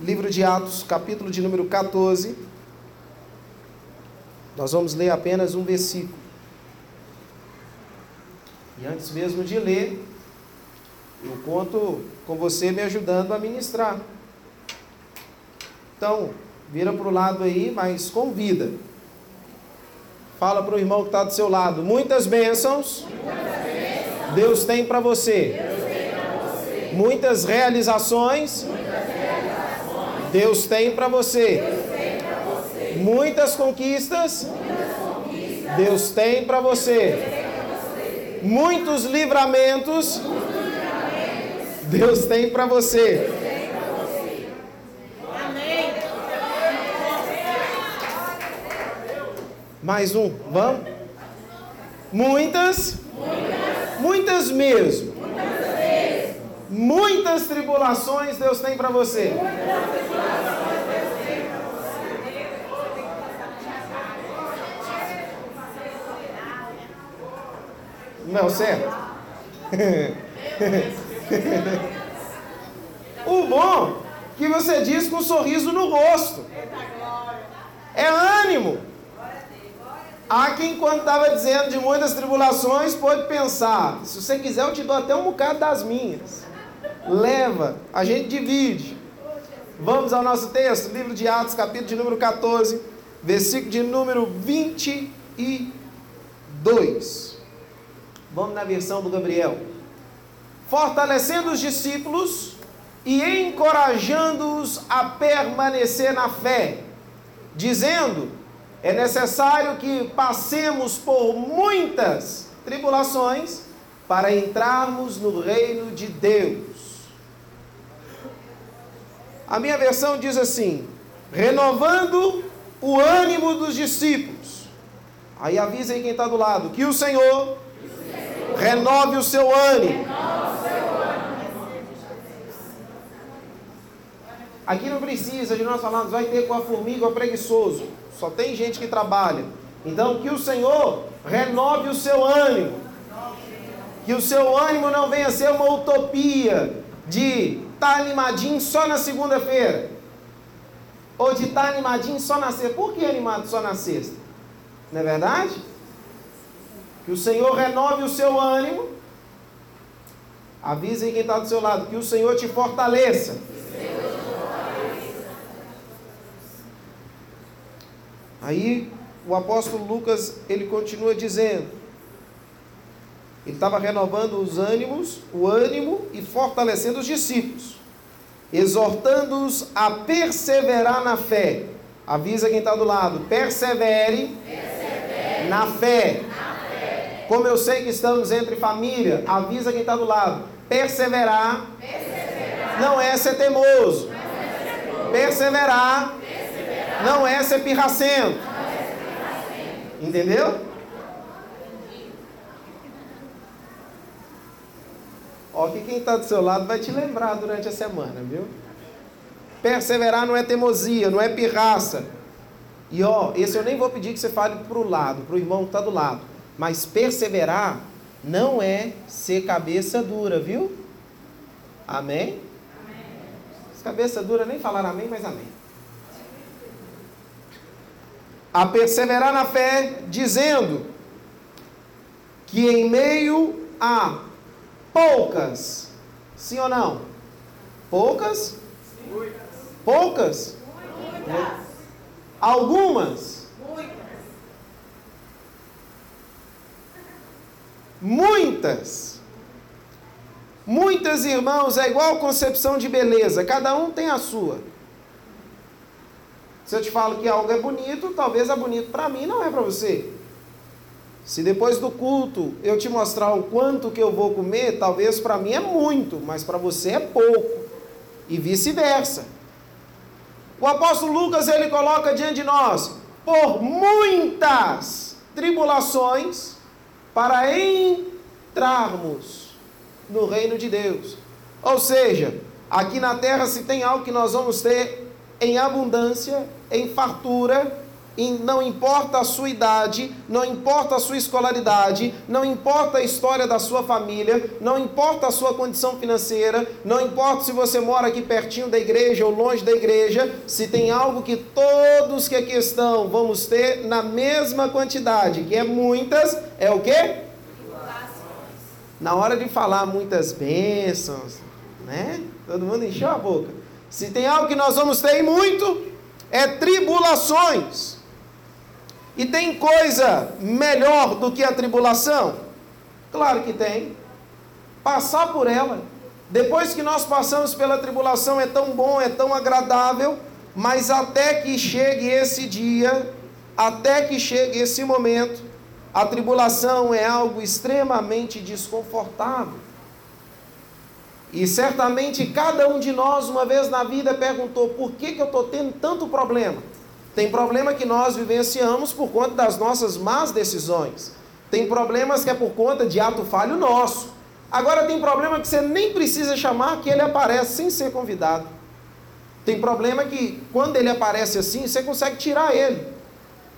livro de Atos, capítulo de número 14. Nós vamos ler apenas um versículo. E antes mesmo de ler, eu conto com você me ajudando a ministrar. Então, vira para o lado aí, mas convida. Fala para o irmão que está do seu lado. Muitas bênçãos. Deus tem para você. você. Muitas realizações, Muitas. Deus tem para você. você. Muitas conquistas. Deus tem para você. Muitos livramentos, Deus tem para você. Mais um, vamos? Muitas, muitas mesmo. Muitas, tribulações Deus tem para você. Não, certo? o bom que você diz com um sorriso no rosto. É ânimo. Há quem, quando estava dizendo de muitas tribulações, pode pensar: se você quiser, eu te dou até um bocado das minhas. Leva, a gente divide. Vamos ao nosso texto, livro de Atos, capítulo de número 14, versículo de número 22. Vamos na versão do Gabriel. Fortalecendo os discípulos e encorajando-os a permanecer na fé, dizendo: é necessário que passemos por muitas tribulações para entrarmos no reino de Deus. A minha versão diz assim: renovando o ânimo dos discípulos. Aí avisa aí quem está do lado que o Senhor, renove o seu ânimo. Aqui não precisa de nós falarmos, vai ter com a formiga ou preguiçoso. Só tem gente que trabalha. Então, que o Senhor renove o seu ânimo. Que o seu ânimo não venha a ser uma utopia de tá animadinho só na segunda-feira. Ou de estar tá animadinho só na sexta. Por que animado só na sexta? Não é verdade? Que o Senhor renove o seu ânimo. Avise quem está do seu lado. Que o Senhor te fortaleça. Aí o apóstolo Lucas ele continua dizendo, ele estava renovando os ânimos, o ânimo e fortalecendo os discípulos, exortando-os a perseverar na fé. Avisa quem está do lado, persevere, persevere na, fé. na fé. Como eu sei que estamos entre família, avisa quem está do lado, perseverar, perseverar. não é ser teimoso, é ser teimoso. perseverar não é ser pirracento. Entendeu? Ó, que quem está do seu lado vai te lembrar durante a semana, viu? Perseverar não é teimosia, não é pirraça. E ó, esse eu nem vou pedir que você fale para o lado, para o irmão que está do lado. Mas perseverar não é ser cabeça dura, viu? Amém? amém. Cabeça dura nem falar amém, mas amém a perseverar na fé, dizendo que em meio a poucas, sim ou não? Poucas? Muitas. Poucas? Muitas. Algumas? Muitas. Muitas. Muitas irmãos é igual concepção de beleza, cada um tem a sua. Se eu te falo que algo é bonito, talvez é bonito para mim, não é para você. Se depois do culto eu te mostrar o quanto que eu vou comer, talvez para mim é muito, mas para você é pouco. E vice-versa. O apóstolo Lucas ele coloca diante de nós por muitas tribulações para entrarmos no reino de Deus. Ou seja, aqui na terra se tem algo que nós vamos ter em abundância, em fartura, não importa a sua idade, não importa a sua escolaridade, não importa a história da sua família, não importa a sua condição financeira, não importa se você mora aqui pertinho da igreja ou longe da igreja, se tem algo que todos que aqui estão vamos ter na mesma quantidade, que é muitas, é o quê? Na hora de falar muitas bênçãos, né? Todo mundo encheu a boca. Se tem algo que nós vamos ter muito, é tribulações. E tem coisa melhor do que a tribulação? Claro que tem. Passar por ela. Depois que nós passamos pela tribulação, é tão bom, é tão agradável, mas até que chegue esse dia, até que chegue esse momento, a tribulação é algo extremamente desconfortável. E certamente cada um de nós, uma vez na vida, perguntou: por que, que eu estou tendo tanto problema? Tem problema que nós vivenciamos por conta das nossas más decisões. Tem problemas que é por conta de ato falho nosso. Agora tem problema que você nem precisa chamar, que ele aparece sem ser convidado. Tem problema que quando ele aparece assim, você consegue tirar ele.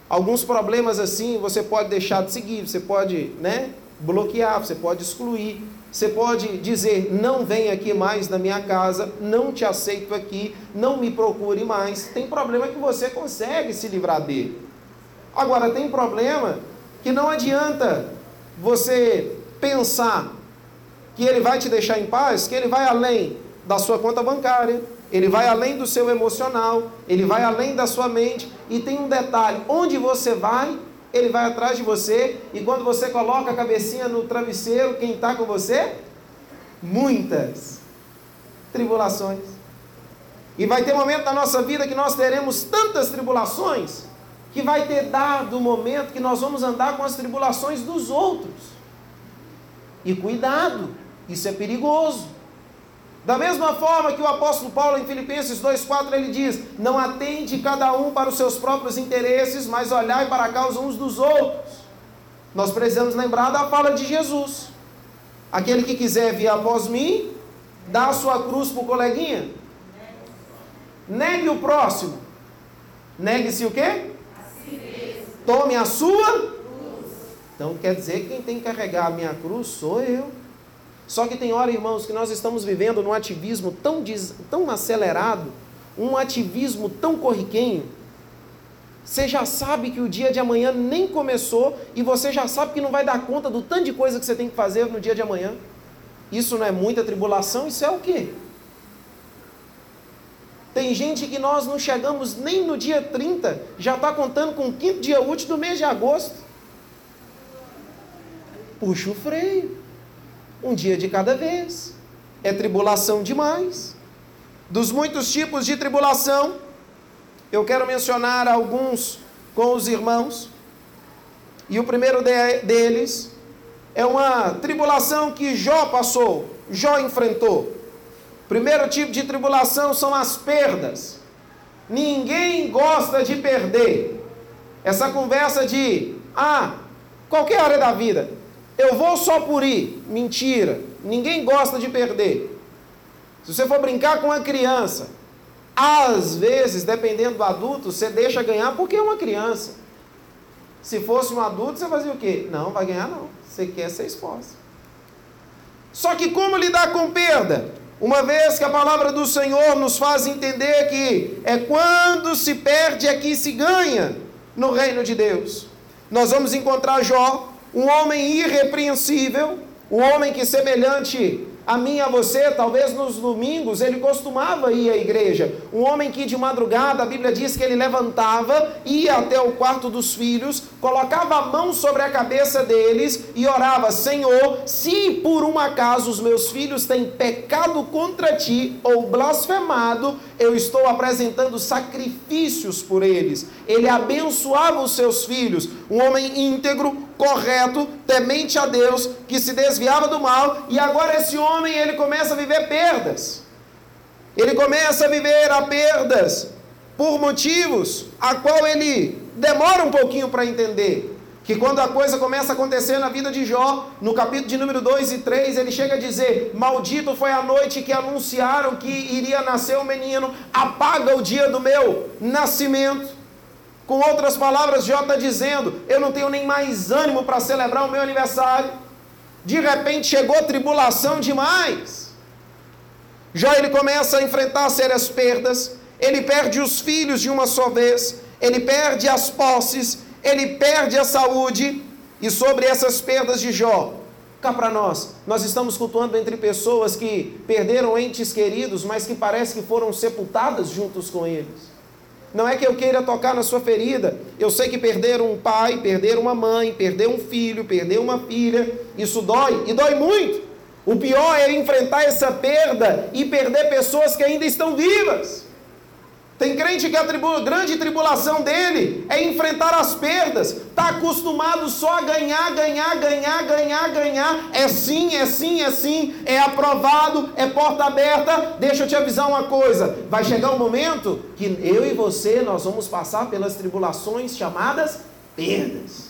Alguns problemas assim, você pode deixar de seguir, você pode, né, bloquear, você pode excluir. Você pode dizer: não vem aqui mais na minha casa, não te aceito aqui, não me procure mais. Tem problema que você consegue se livrar dele. Agora, tem problema que não adianta você pensar que ele vai te deixar em paz, que ele vai além da sua conta bancária, ele vai além do seu emocional, ele vai além da sua mente. E tem um detalhe: onde você vai, ele vai atrás de você, e quando você coloca a cabecinha no travesseiro, quem está com você? Muitas tribulações. E vai ter momento na nossa vida que nós teremos tantas tribulações, que vai ter dado o momento que nós vamos andar com as tribulações dos outros. E cuidado, isso é perigoso. Da mesma forma que o apóstolo Paulo em Filipenses 2,4 ele diz: Não atende cada um para os seus próprios interesses, mas olhai para a causa uns dos outros. Nós precisamos lembrar da fala de Jesus: Aquele que quiser vir após mim, dá a sua cruz para o coleguinha. Negue o próximo. Negue-se o quê? Tome a sua cruz. Então quer dizer que quem tem que carregar a minha cruz sou eu. Só que tem hora, irmãos, que nós estamos vivendo num ativismo tão, des... tão acelerado, um ativismo tão corriquenho. Você já sabe que o dia de amanhã nem começou e você já sabe que não vai dar conta do tanto de coisa que você tem que fazer no dia de amanhã. Isso não é muita tribulação, isso é o quê? Tem gente que nós não chegamos nem no dia 30, já está contando com o quinto dia útil do mês de agosto. Puxa o freio um dia de cada vez. É tribulação demais. Dos muitos tipos de tribulação, eu quero mencionar alguns com os irmãos. E o primeiro de, deles é uma tribulação que Jó passou, Jó enfrentou. Primeiro tipo de tribulação são as perdas. Ninguém gosta de perder. Essa conversa de, ah, qualquer área da vida, eu vou só por ir. Mentira. Ninguém gosta de perder. Se você for brincar com a criança, às vezes, dependendo do adulto, você deixa ganhar porque é uma criança. Se fosse um adulto, você fazia o quê? Não, vai ganhar não. Você quer ser esposa. Só que como lidar com perda? Uma vez que a palavra do Senhor nos faz entender que é quando se perde é que se ganha no reino de Deus. Nós vamos encontrar Jó um homem irrepreensível, um homem que semelhante a mim e a você, talvez nos domingos, ele costumava ir à igreja. Um homem que de madrugada, a Bíblia diz que ele levantava, ia até o quarto dos filhos, colocava a mão sobre a cabeça deles e orava: Senhor, se por um acaso os meus filhos têm pecado contra ti ou blasfemado, eu estou apresentando sacrifícios por eles. Ele abençoava os seus filhos, um homem íntegro, correto, temente a Deus, que se desviava do mal, e agora esse homem ele começa a viver perdas. Ele começa a viver a perdas por motivos a qual ele demora um pouquinho para entender. Que quando a coisa começa a acontecer na vida de Jó, no capítulo de número 2 e 3, ele chega a dizer: Maldito foi a noite que anunciaram que iria nascer o um menino, apaga o dia do meu nascimento. Com outras palavras, Jó está dizendo: Eu não tenho nem mais ânimo para celebrar o meu aniversário. De repente chegou tribulação demais. Jó ele começa a enfrentar sérias perdas, ele perde os filhos de uma só vez, ele perde as posses, ele perde a saúde, e sobre essas perdas de Jó, cá para nós, nós estamos cultuando entre pessoas que perderam entes queridos, mas que parece que foram sepultadas juntos com eles. Não é que eu queira tocar na sua ferida. Eu sei que perder um pai, perder uma mãe, perder um filho, perder uma filha, isso dói e dói muito. O pior é enfrentar essa perda e perder pessoas que ainda estão vivas. Tem crente que a tribu, grande tribulação dele é enfrentar as perdas. Está acostumado só a ganhar, ganhar, ganhar, ganhar, ganhar. É sim, é sim, é sim. É aprovado, é porta aberta. Deixa eu te avisar uma coisa. Vai chegar um momento que eu e você nós vamos passar pelas tribulações chamadas perdas.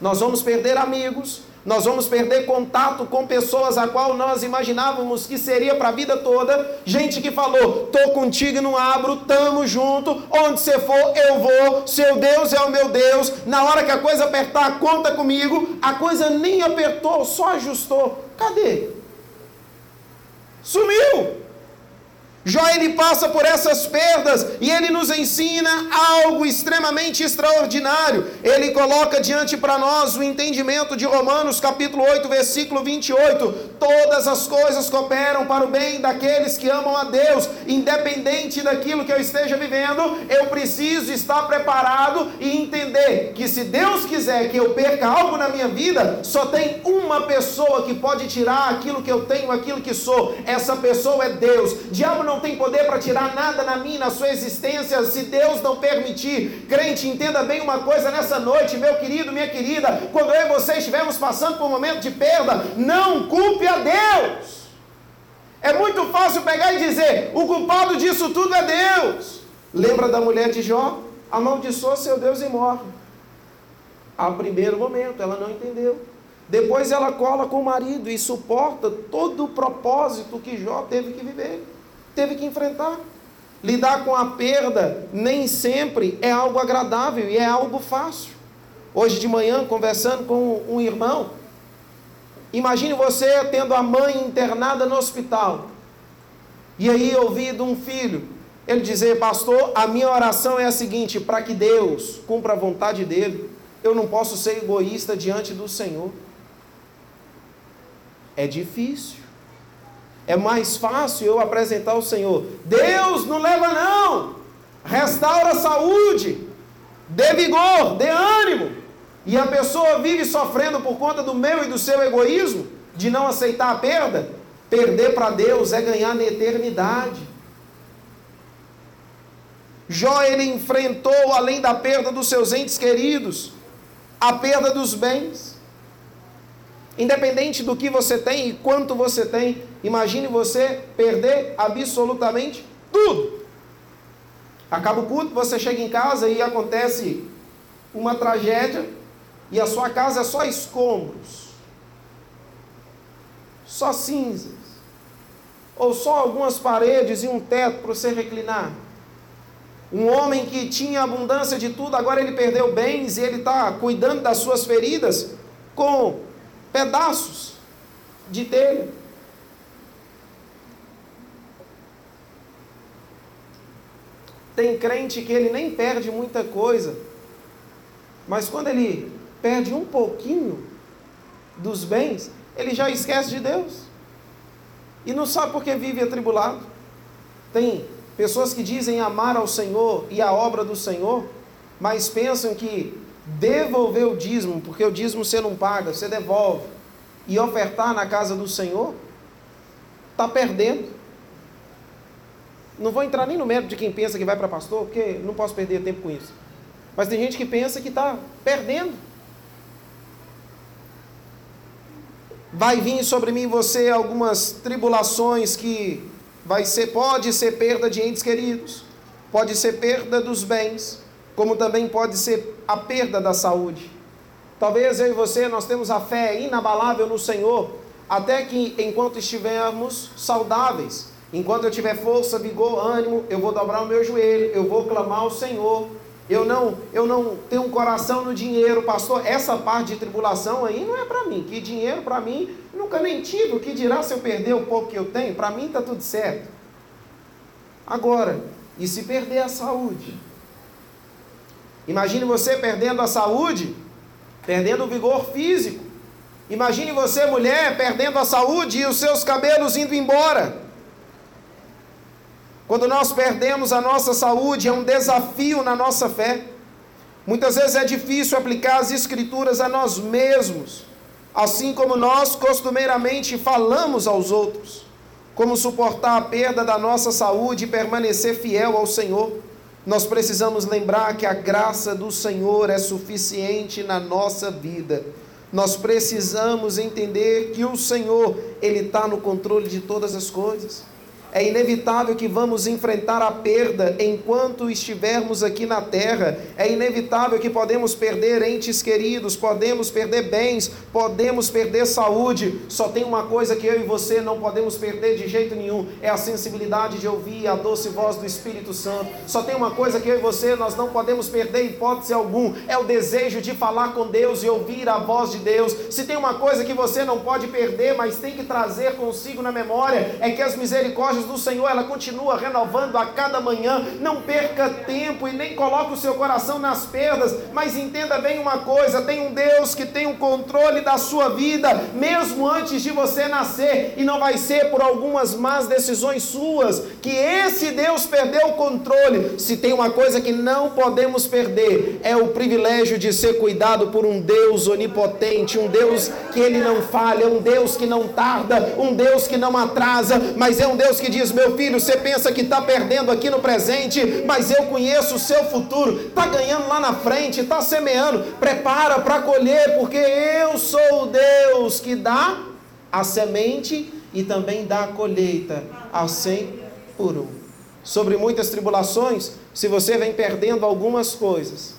Nós vamos perder amigos, nós vamos perder contato com pessoas a qual nós imaginávamos que seria para a vida toda. Gente que falou: "Tô contigo e não abro, tamo junto. Onde você for, eu vou. Seu Deus é o meu Deus. Na hora que a coisa apertar, conta comigo." A coisa nem apertou, só ajustou. Cadê? Sumiu. Jó ele passa por essas perdas e ele nos ensina algo extremamente extraordinário. Ele coloca diante para nós o entendimento de Romanos capítulo 8, versículo 28. Todas as coisas cooperam para o bem daqueles que amam a Deus, independente daquilo que eu esteja vivendo, eu preciso estar preparado e entender que se Deus quiser que eu perca algo na minha vida, só tem uma pessoa que pode tirar aquilo que eu tenho, aquilo que sou. Essa pessoa é Deus. Diabo não tem poder para tirar nada na minha, na sua existência, se Deus não permitir. Crente, entenda bem uma coisa nessa noite, meu querido, minha querida, quando eu e você estivermos passando por um momento de perda, não culpe a Deus. É muito fácil pegar e dizer: o culpado disso tudo é Deus. Lembra da mulher de Jó? Amaldiçoou seu Deus e morre. Ao primeiro momento, ela não entendeu. Depois ela cola com o marido e suporta todo o propósito que Jó teve que viver teve que enfrentar. Lidar com a perda nem sempre é algo agradável e é algo fácil. Hoje de manhã, conversando com um irmão, imagine você tendo a mãe internada no hospital. E aí ouvi de um filho, ele dizer, pastor, a minha oração é a seguinte: para que Deus cumpra a vontade dele, eu não posso ser egoísta diante do Senhor. É difícil. É mais fácil eu apresentar ao Senhor. Deus não leva não. Restaura a saúde. Dê vigor, dê ânimo. E a pessoa vive sofrendo por conta do meu e do seu egoísmo, de não aceitar a perda. Perder para Deus é ganhar na eternidade. Jó ele enfrentou, além da perda dos seus entes queridos, a perda dos bens. Independente do que você tem e quanto você tem, imagine você perder absolutamente tudo. Acaba o culto, você chega em casa e acontece uma tragédia e a sua casa é só escombros, só cinzas, ou só algumas paredes e um teto para você reclinar. Um homem que tinha abundância de tudo, agora ele perdeu bens e ele está cuidando das suas feridas com pedaços de telha. Tem crente que ele nem perde muita coisa, mas quando ele perde um pouquinho dos bens, ele já esquece de Deus. E não sabe por que vive atribulado. Tem pessoas que dizem amar ao Senhor e a obra do Senhor, mas pensam que devolver o dízimo, porque o dízimo você não paga, você devolve, e ofertar na casa do Senhor, está perdendo. Não vou entrar nem no mérito de quem pensa que vai para pastor, porque não posso perder tempo com isso. Mas tem gente que pensa que está perdendo. Vai vir sobre mim você algumas tribulações que vai ser, pode ser perda de entes queridos, pode ser perda dos bens, como também pode ser a perda da saúde. Talvez eu e você nós temos a fé inabalável no Senhor, até que enquanto estivermos saudáveis, enquanto eu tiver força, vigor, ânimo, eu vou dobrar o meu joelho, eu vou clamar ao Senhor, Eu não, eu não tenho um coração no dinheiro, pastor. Essa parte de tribulação aí não é para mim. Que dinheiro para mim nunca nem tive. O que dirá se eu perder o pouco que eu tenho? Para mim está tudo certo. Agora, e se perder a saúde? Imagine você perdendo a saúde, perdendo o vigor físico. Imagine você, mulher, perdendo a saúde e os seus cabelos indo embora. Quando nós perdemos a nossa saúde, é um desafio na nossa fé. Muitas vezes é difícil aplicar as Escrituras a nós mesmos, assim como nós costumeiramente falamos aos outros. Como suportar a perda da nossa saúde e permanecer fiel ao Senhor. Nós precisamos lembrar que a graça do Senhor é suficiente na nossa vida. Nós precisamos entender que o Senhor, Ele está no controle de todas as coisas. É inevitável que vamos enfrentar a perda enquanto estivermos aqui na terra. É inevitável que podemos perder entes queridos, podemos perder bens, podemos perder saúde. Só tem uma coisa que eu e você não podemos perder de jeito nenhum: é a sensibilidade de ouvir a doce voz do Espírito Santo. Só tem uma coisa que eu e você nós não podemos perder hipótese algum: é o desejo de falar com Deus e ouvir a voz de Deus. Se tem uma coisa que você não pode perder, mas tem que trazer consigo na memória, é que as misericórdias do Senhor, ela continua renovando a cada manhã. Não perca tempo e nem coloque o seu coração nas perdas, mas entenda bem uma coisa: tem um Deus que tem o controle da sua vida, mesmo antes de você nascer, e não vai ser por algumas más decisões suas que esse Deus perdeu o controle. Se tem uma coisa que não podemos perder, é o privilégio de ser cuidado por um Deus onipotente, um Deus que ele não falha, um Deus que não tarda, um Deus que não atrasa, mas é um Deus que diz: Meu filho, você pensa que está perdendo aqui no presente, mas eu conheço o seu futuro, está ganhando lá na frente, está semeando, prepara para colher, porque eu sou o Deus que dá a semente e também dá a colheita ao cem por um. Sobre muitas tribulações, se você vem perdendo algumas coisas,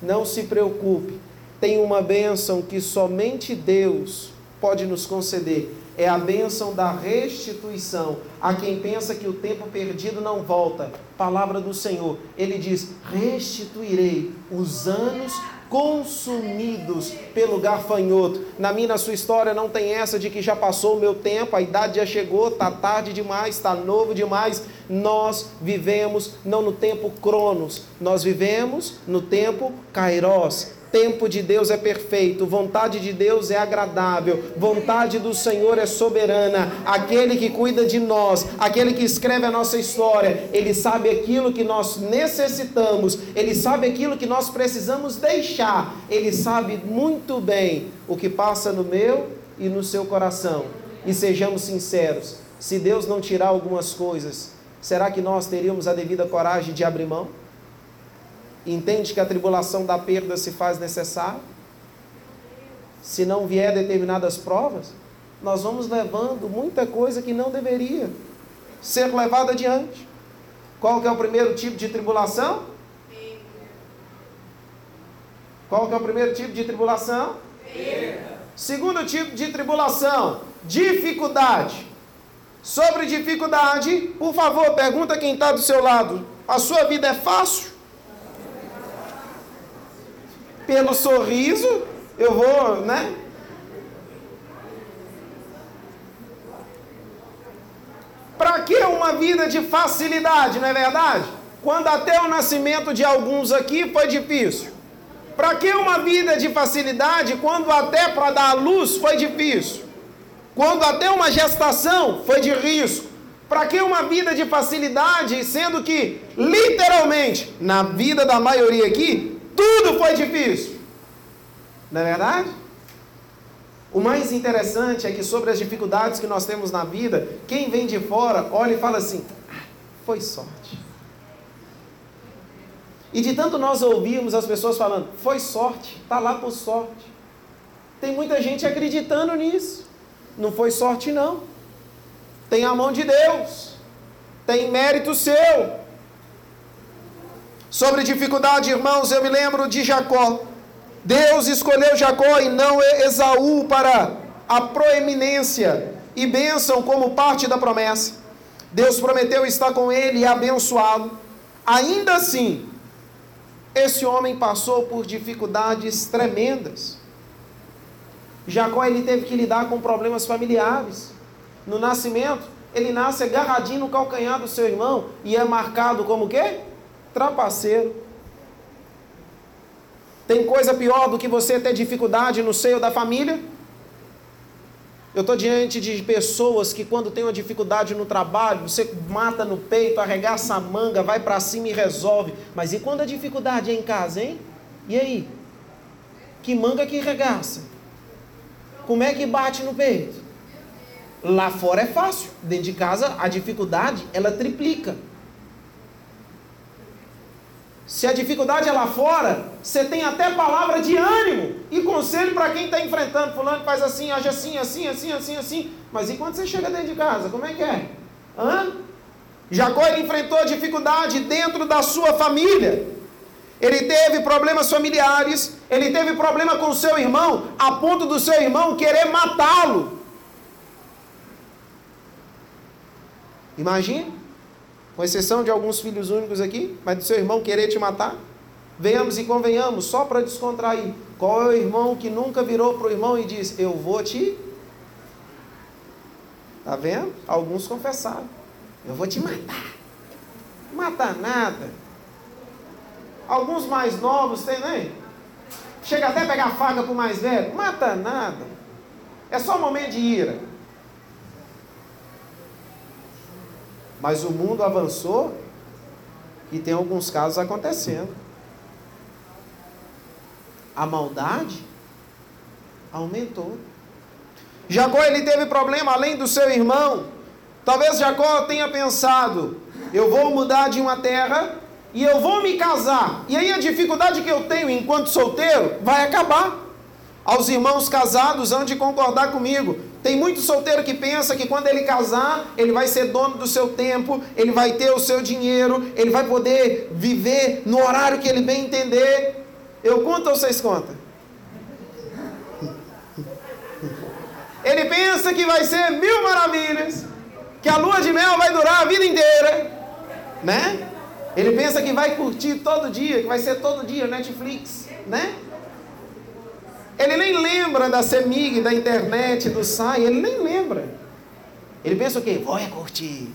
não se preocupe, tem uma bênção que somente Deus pode nos conceder é a bênção da restituição. A quem pensa que o tempo perdido não volta, palavra do Senhor, ele diz: restituirei os anos consumidos pelo garfanhoto. Na minha, na sua história, não tem essa de que já passou o meu tempo, a idade já chegou, está tarde demais, está novo demais. Nós vivemos não no tempo Cronos, nós vivemos no tempo Kairos Tempo de Deus é perfeito, vontade de Deus é agradável, vontade do Senhor é soberana. Aquele que cuida de nós, aquele que escreve a nossa história, ele sabe aquilo que nós necessitamos, ele sabe aquilo que nós precisamos deixar, ele sabe muito bem o que passa no meu e no seu coração. E sejamos sinceros: se Deus não tirar algumas coisas, será que nós teríamos a devida coragem de abrir mão? Entende que a tribulação da perda se faz necessária? Se não vier determinadas provas, nós vamos levando muita coisa que não deveria ser levada adiante. Qual que é o primeiro tipo de tribulação? Qual que é o primeiro tipo de tribulação? Perda. Segundo tipo de tribulação, dificuldade. Sobre dificuldade, por favor, pergunta quem está do seu lado. A sua vida é fácil? Pelo sorriso, eu vou, né? Para que uma vida de facilidade, não é verdade? Quando até o nascimento de alguns aqui foi difícil. Para que uma vida de facilidade quando até para dar a luz foi difícil? Quando até uma gestação foi de risco? Para que uma vida de facilidade, sendo que, literalmente, na vida da maioria aqui, tudo foi difícil. Não é verdade? O mais interessante é que sobre as dificuldades que nós temos na vida, quem vem de fora olha e fala assim: foi sorte. E de tanto nós ouvirmos as pessoas falando, foi sorte, está lá por sorte. Tem muita gente acreditando nisso. Não foi sorte, não. Tem a mão de Deus. Tem mérito seu. Sobre dificuldade, irmãos, eu me lembro de Jacó. Deus escolheu Jacó e não Esaú para a proeminência e bênção como parte da promessa. Deus prometeu estar com ele e abençoá-lo. Ainda assim, esse homem passou por dificuldades tremendas. Jacó ele teve que lidar com problemas familiares. No nascimento, ele nasce agarradinho no calcanhar do seu irmão e é marcado como quê? Trapaceiro. Tem coisa pior do que você ter dificuldade no seio da família? Eu estou diante de pessoas que, quando tem uma dificuldade no trabalho, você mata no peito, arregaça a manga, vai para cima e resolve. Mas e quando a dificuldade é em casa, hein? E aí? Que manga que regaça? Como é que bate no peito? Lá fora é fácil, dentro de casa a dificuldade ela triplica. Se a dificuldade é lá fora, você tem até palavra de ânimo e conselho para quem está enfrentando. Fulano faz assim, age assim, assim, assim, assim, assim. Mas e quando você chega dentro de casa, como é que é? Hã? Jacó ele enfrentou a dificuldade dentro da sua família. Ele teve problemas familiares, ele teve problema com o seu irmão, a ponto do seu irmão querer matá-lo. Imagine com exceção de alguns filhos únicos aqui, mas do seu irmão querer te matar? Venhamos e convenhamos, só para descontrair. Qual é o irmão que nunca virou para o irmão e disse: Eu vou te. Está vendo? Alguns confessaram: Eu vou te matar. Matar nada. Alguns mais novos tem, né? Chega até a pegar faca para o mais velho. Mata nada. É só momento de ira. Mas o mundo avançou e tem alguns casos acontecendo. A maldade aumentou. Jacó ele teve problema além do seu irmão. Talvez Jacó tenha pensado: eu vou mudar de uma terra e eu vou me casar. E aí a dificuldade que eu tenho enquanto solteiro vai acabar. Aos irmãos casados, hão de concordar comigo. Tem muito solteiro que pensa que quando ele casar, ele vai ser dono do seu tempo, ele vai ter o seu dinheiro, ele vai poder viver no horário que ele bem entender. Eu conto ou vocês contam? Ele pensa que vai ser mil maravilhas, que a lua de mel vai durar a vida inteira, né? Ele pensa que vai curtir todo dia, que vai ser todo dia Netflix, né? Ele nem lembra da CEMIG, da internet, do SAI, ele nem lembra. Ele pensa o quê? Vou é curtir.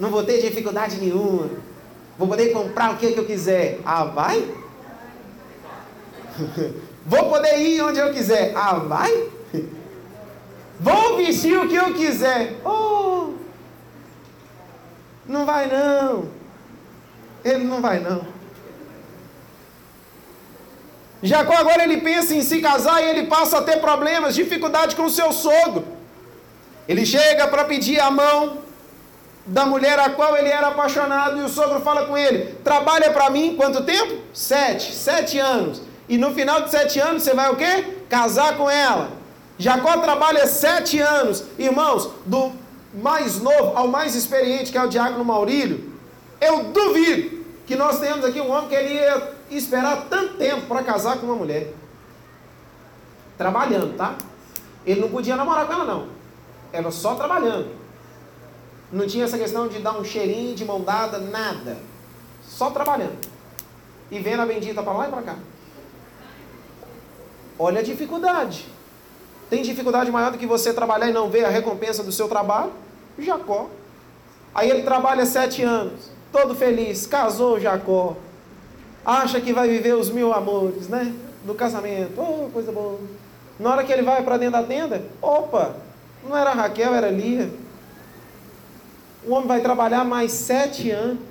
Não vou ter dificuldade nenhuma. Vou poder comprar o que eu quiser. Ah, vai? vou poder ir onde eu quiser. Ah, vai? vou vestir o que eu quiser. Oh! Não vai não. Ele não vai não. Jacó agora ele pensa em se casar e ele passa a ter problemas, dificuldade com o seu sogro. Ele chega para pedir a mão da mulher a qual ele era apaixonado e o sogro fala com ele: trabalha para mim quanto tempo? Sete, sete anos. E no final de sete anos você vai o quê? Casar com ela. Jacó trabalha sete anos, irmãos, do mais novo ao mais experiente, que é o diácono Maurílio. Eu duvido que nós tenhamos aqui um homem que ele ia esperar tanto tempo para casar com uma mulher. Trabalhando, tá? Ele não podia namorar com ela, não. Era só trabalhando. Não tinha essa questão de dar um cheirinho de mão dada, nada. Só trabalhando. E vendo a bendita para lá e para cá. Olha a dificuldade. Tem dificuldade maior do que você trabalhar e não ver a recompensa do seu trabalho? Jacó. Aí ele trabalha sete anos, todo feliz, casou Jacó, acha que vai viver os mil amores, né? Do casamento, oh, coisa boa. Na hora que ele vai para dentro da tenda, opa, não era Raquel, era Lia. O homem vai trabalhar mais sete anos.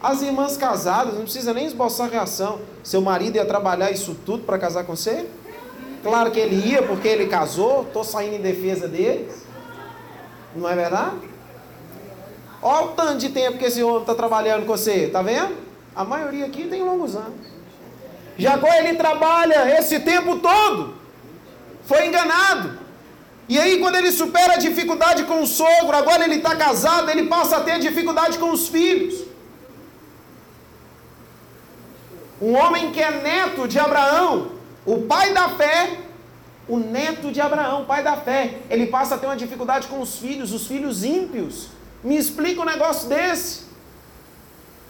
As irmãs casadas, não precisa nem esboçar reação. Seu marido ia trabalhar isso tudo para casar com você? Claro que ele ia, porque ele casou, estou saindo em defesa deles. Não é verdade? Olha o tanto de tempo que esse homem está trabalhando com você, está vendo? A maioria aqui tem longos anos. Jacó ele trabalha esse tempo todo. Foi enganado. E aí, quando ele supera a dificuldade com o sogro, agora ele está casado, ele passa a ter dificuldade com os filhos. Um homem que é neto de Abraão, o pai da fé, o neto de Abraão, pai da fé, ele passa a ter uma dificuldade com os filhos, os filhos ímpios. Me explica um negócio desse.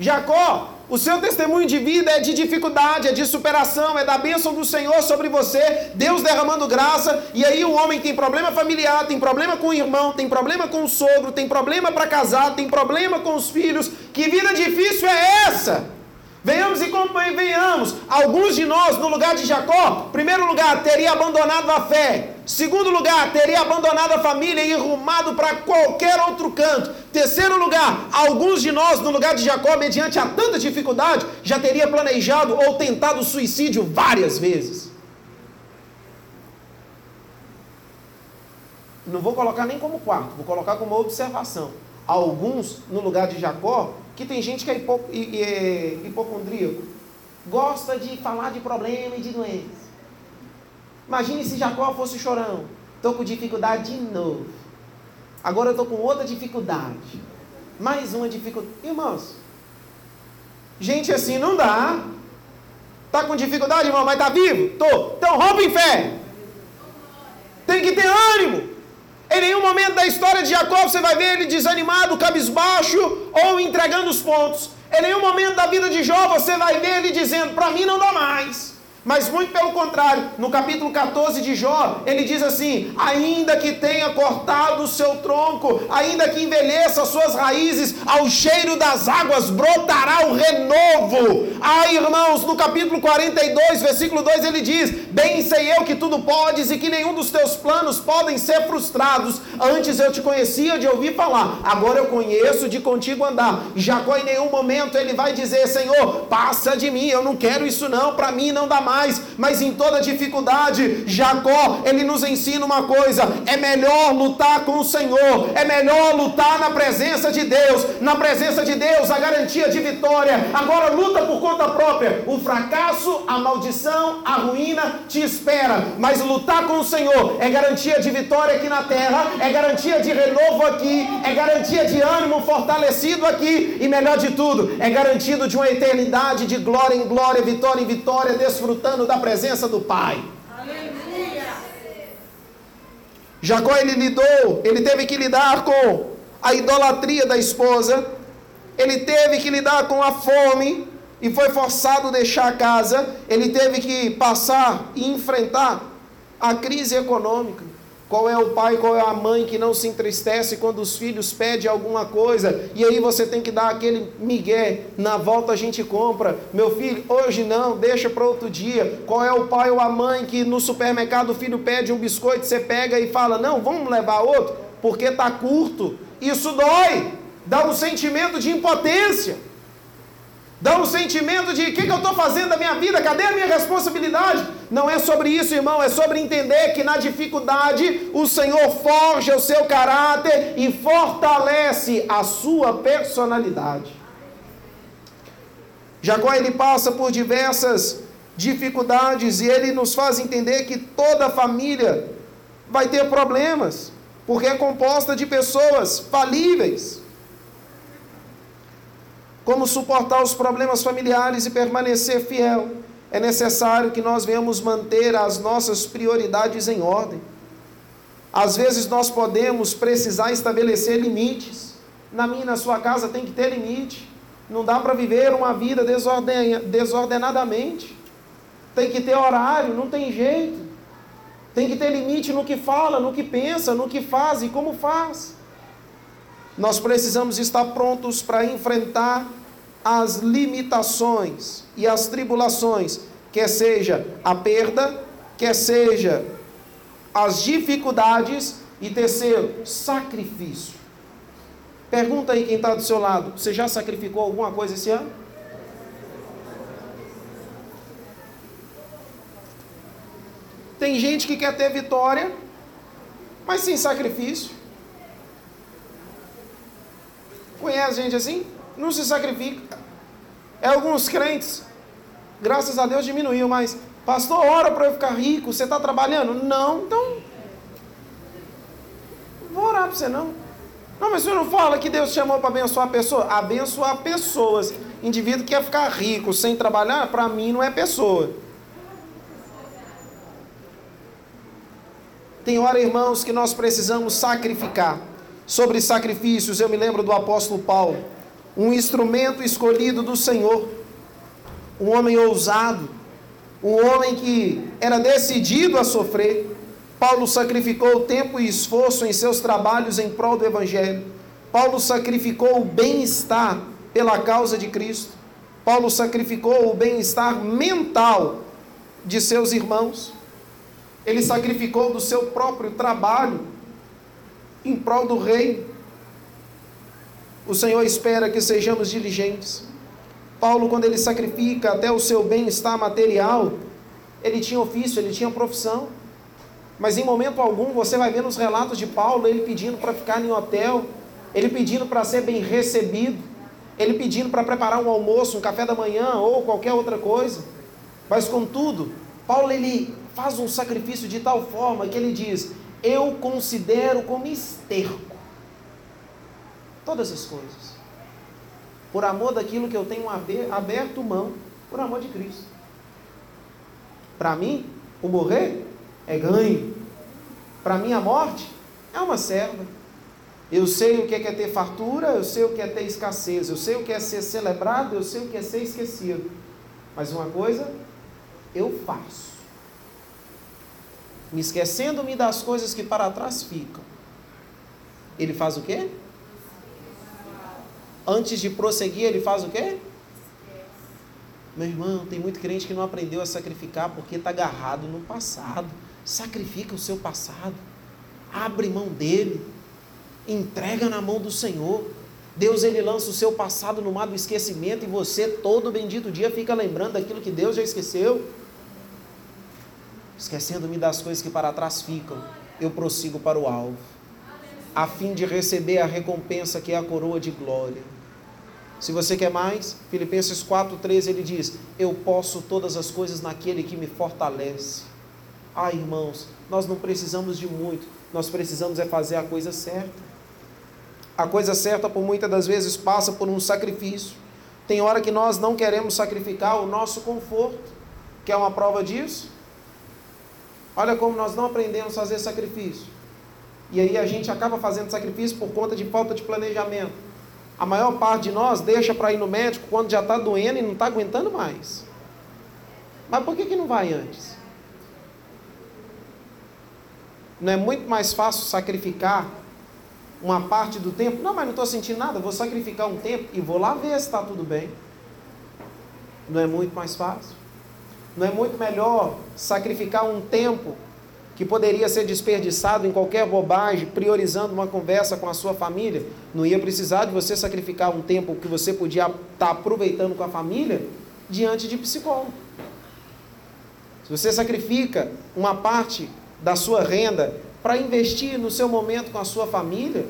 Jacó, o seu testemunho de vida é de dificuldade, é de superação, é da bênção do Senhor sobre você, Deus derramando graça, e aí o homem tem problema familiar, tem problema com o irmão, tem problema com o sogro, tem problema para casar, tem problema com os filhos. Que vida difícil é essa? Venhamos e venhamos. Alguns de nós, no lugar de Jacó, primeiro lugar, teria abandonado a fé. Segundo lugar, teria abandonado a família e rumado para qualquer outro canto. Terceiro lugar, alguns de nós, no lugar de Jacó, mediante a tanta dificuldade, já teria planejado ou tentado suicídio várias vezes. Não vou colocar nem como quarto, vou colocar como observação. Alguns, no lugar de Jacó, que tem gente que é, hipo, é hipocondríaco, gosta de falar de problema e de doença. Imagine se Jacó fosse chorão. Estou com dificuldade de novo. Agora estou com outra dificuldade. Mais uma dificuldade. Irmãos, gente assim não dá. Está com dificuldade, irmão, mas está vivo? Tô. Então rompe em fé. Tem que ter ânimo. Em nenhum momento da história de Jacó você vai ver ele desanimado, cabisbaixo ou entregando os pontos. Em nenhum momento da vida de Jó você vai ver ele dizendo: Para mim não dá mais. Mas muito pelo contrário, no capítulo 14 de Jó, ele diz assim: ainda que tenha cortado o seu tronco, ainda que envelheça as suas raízes, ao cheiro das águas brotará o renovo. Ah, irmãos, no capítulo 42, versículo 2, ele diz: Bem sei eu que tudo podes e que nenhum dos teus planos podem ser frustrados. Antes eu te conhecia de ouvir falar, agora eu conheço de contigo andar. Jacó, em nenhum momento, ele vai dizer: Senhor, passa de mim, eu não quero isso não, para mim não dá mais mais, mas em toda dificuldade, Jacó, ele nos ensina uma coisa: é melhor lutar com o Senhor, é melhor lutar na presença de Deus, na presença de Deus, a garantia de vitória. Agora luta por conta própria. O fracasso, a maldição, a ruína te espera, mas lutar com o Senhor é garantia de vitória aqui na terra, é garantia de renovo aqui, é garantia de ânimo fortalecido aqui e melhor de tudo, é garantido de uma eternidade de glória em glória, vitória em vitória, desfrutando desfrutando da presença do Pai. Aleluia. Jacó ele lidou, ele teve que lidar com a idolatria da esposa, ele teve que lidar com a fome e foi forçado a deixar a casa, ele teve que passar e enfrentar a crise econômica. Qual é o pai, qual é a mãe que não se entristece quando os filhos pedem alguma coisa e aí você tem que dar aquele migué, na volta a gente compra. Meu filho, hoje não, deixa para outro dia. Qual é o pai ou a mãe que no supermercado o filho pede um biscoito, você pega e fala: "Não, vamos levar outro, porque tá curto". Isso dói. Dá um sentimento de impotência. Dá um sentimento de o que, que eu estou fazendo da minha vida, cadê a minha responsabilidade? Não é sobre isso, irmão, é sobre entender que na dificuldade o Senhor forja o seu caráter e fortalece a sua personalidade. Jacó ele passa por diversas dificuldades e ele nos faz entender que toda família vai ter problemas, porque é composta de pessoas falíveis como suportar os problemas familiares e permanecer fiel, é necessário que nós venhamos manter as nossas prioridades em ordem. Às vezes nós podemos precisar estabelecer limites. Na minha e na sua casa tem que ter limite. Não dá para viver uma vida desorden... desordenadamente. Tem que ter horário, não tem jeito. Tem que ter limite no que fala, no que pensa, no que faz e como faz. Nós precisamos estar prontos para enfrentar as limitações e as tribulações, quer seja a perda, quer seja as dificuldades, e terceiro, sacrifício. Pergunta aí quem está do seu lado: você já sacrificou alguma coisa esse ano? Tem gente que quer ter vitória, mas sem sacrifício. Conhece gente assim? Não se sacrifica. É alguns crentes, graças a Deus diminuiu, mas pastor, ora para eu ficar rico, você está trabalhando? Não, então. Vou orar para você não. Não, mas você não fala que Deus chamou para abençoar pessoa? Abençoar pessoas. Indivíduo que quer ficar rico sem trabalhar, para mim não é pessoa. Tem hora, irmãos, que nós precisamos sacrificar. Sobre sacrifícios, eu me lembro do apóstolo Paulo. um instrumento escolhido do Senhor, um homem ousado, um homem que era decidido a sofrer. Paulo sacrificou tempo e esforço em seus trabalhos em prol do Evangelho. Paulo sacrificou o bem-estar pela causa de Cristo. Paulo sacrificou o bem-estar mental de seus irmãos. Ele sacrificou do seu próprio trabalho em prol do reino. O Senhor espera que sejamos diligentes. Paulo, quando ele sacrifica até o seu bem-estar material, ele tinha ofício, ele tinha profissão. Mas em momento algum você vai ver nos relatos de Paulo ele pedindo para ficar em hotel, ele pedindo para ser bem recebido, ele pedindo para preparar um almoço, um café da manhã ou qualquer outra coisa. Mas contudo, Paulo ele faz um sacrifício de tal forma que ele diz: Eu considero como esterco todas as coisas, por amor daquilo que eu tenho aberto mão, por amor de Cristo. Para mim, o morrer é ganho, para mim, a morte é uma serva. Eu sei o que é ter fartura, eu sei o que é ter escassez, eu sei o que é ser celebrado, eu sei o que é ser esquecido. Mas uma coisa eu faço me esquecendo-me das coisas que para trás ficam. Ele faz o quê? Antes de prosseguir, ele faz o quê? Meu irmão, tem muito crente que não aprendeu a sacrificar porque está agarrado no passado. Sacrifica o seu passado. Abre mão dele. Entrega na mão do Senhor. Deus ele lança o seu passado no mar do esquecimento e você todo bendito dia fica lembrando daquilo que Deus já esqueceu esquecendo-me das coisas que para trás ficam, eu prossigo para o alvo, a fim de receber a recompensa que é a coroa de glória. Se você quer mais, Filipenses 4,13 ele diz: Eu posso todas as coisas naquele que me fortalece. Ah, irmãos, nós não precisamos de muito, nós precisamos é fazer a coisa certa. A coisa certa, por muitas das vezes, passa por um sacrifício. Tem hora que nós não queremos sacrificar o nosso conforto. Quer uma prova disso? Olha como nós não aprendemos a fazer sacrifício. E aí a gente acaba fazendo sacrifício por conta de falta de planejamento. A maior parte de nós deixa para ir no médico quando já está doendo e não está aguentando mais. Mas por que, que não vai antes? Não é muito mais fácil sacrificar uma parte do tempo? Não, mas não estou sentindo nada, vou sacrificar um tempo e vou lá ver se está tudo bem. Não é muito mais fácil? Não é muito melhor sacrificar um tempo que poderia ser desperdiçado em qualquer bobagem, priorizando uma conversa com a sua família? Não ia precisar de você sacrificar um tempo que você podia estar tá aproveitando com a família diante de psicólogo. Se você sacrifica uma parte da sua renda para investir no seu momento com a sua família,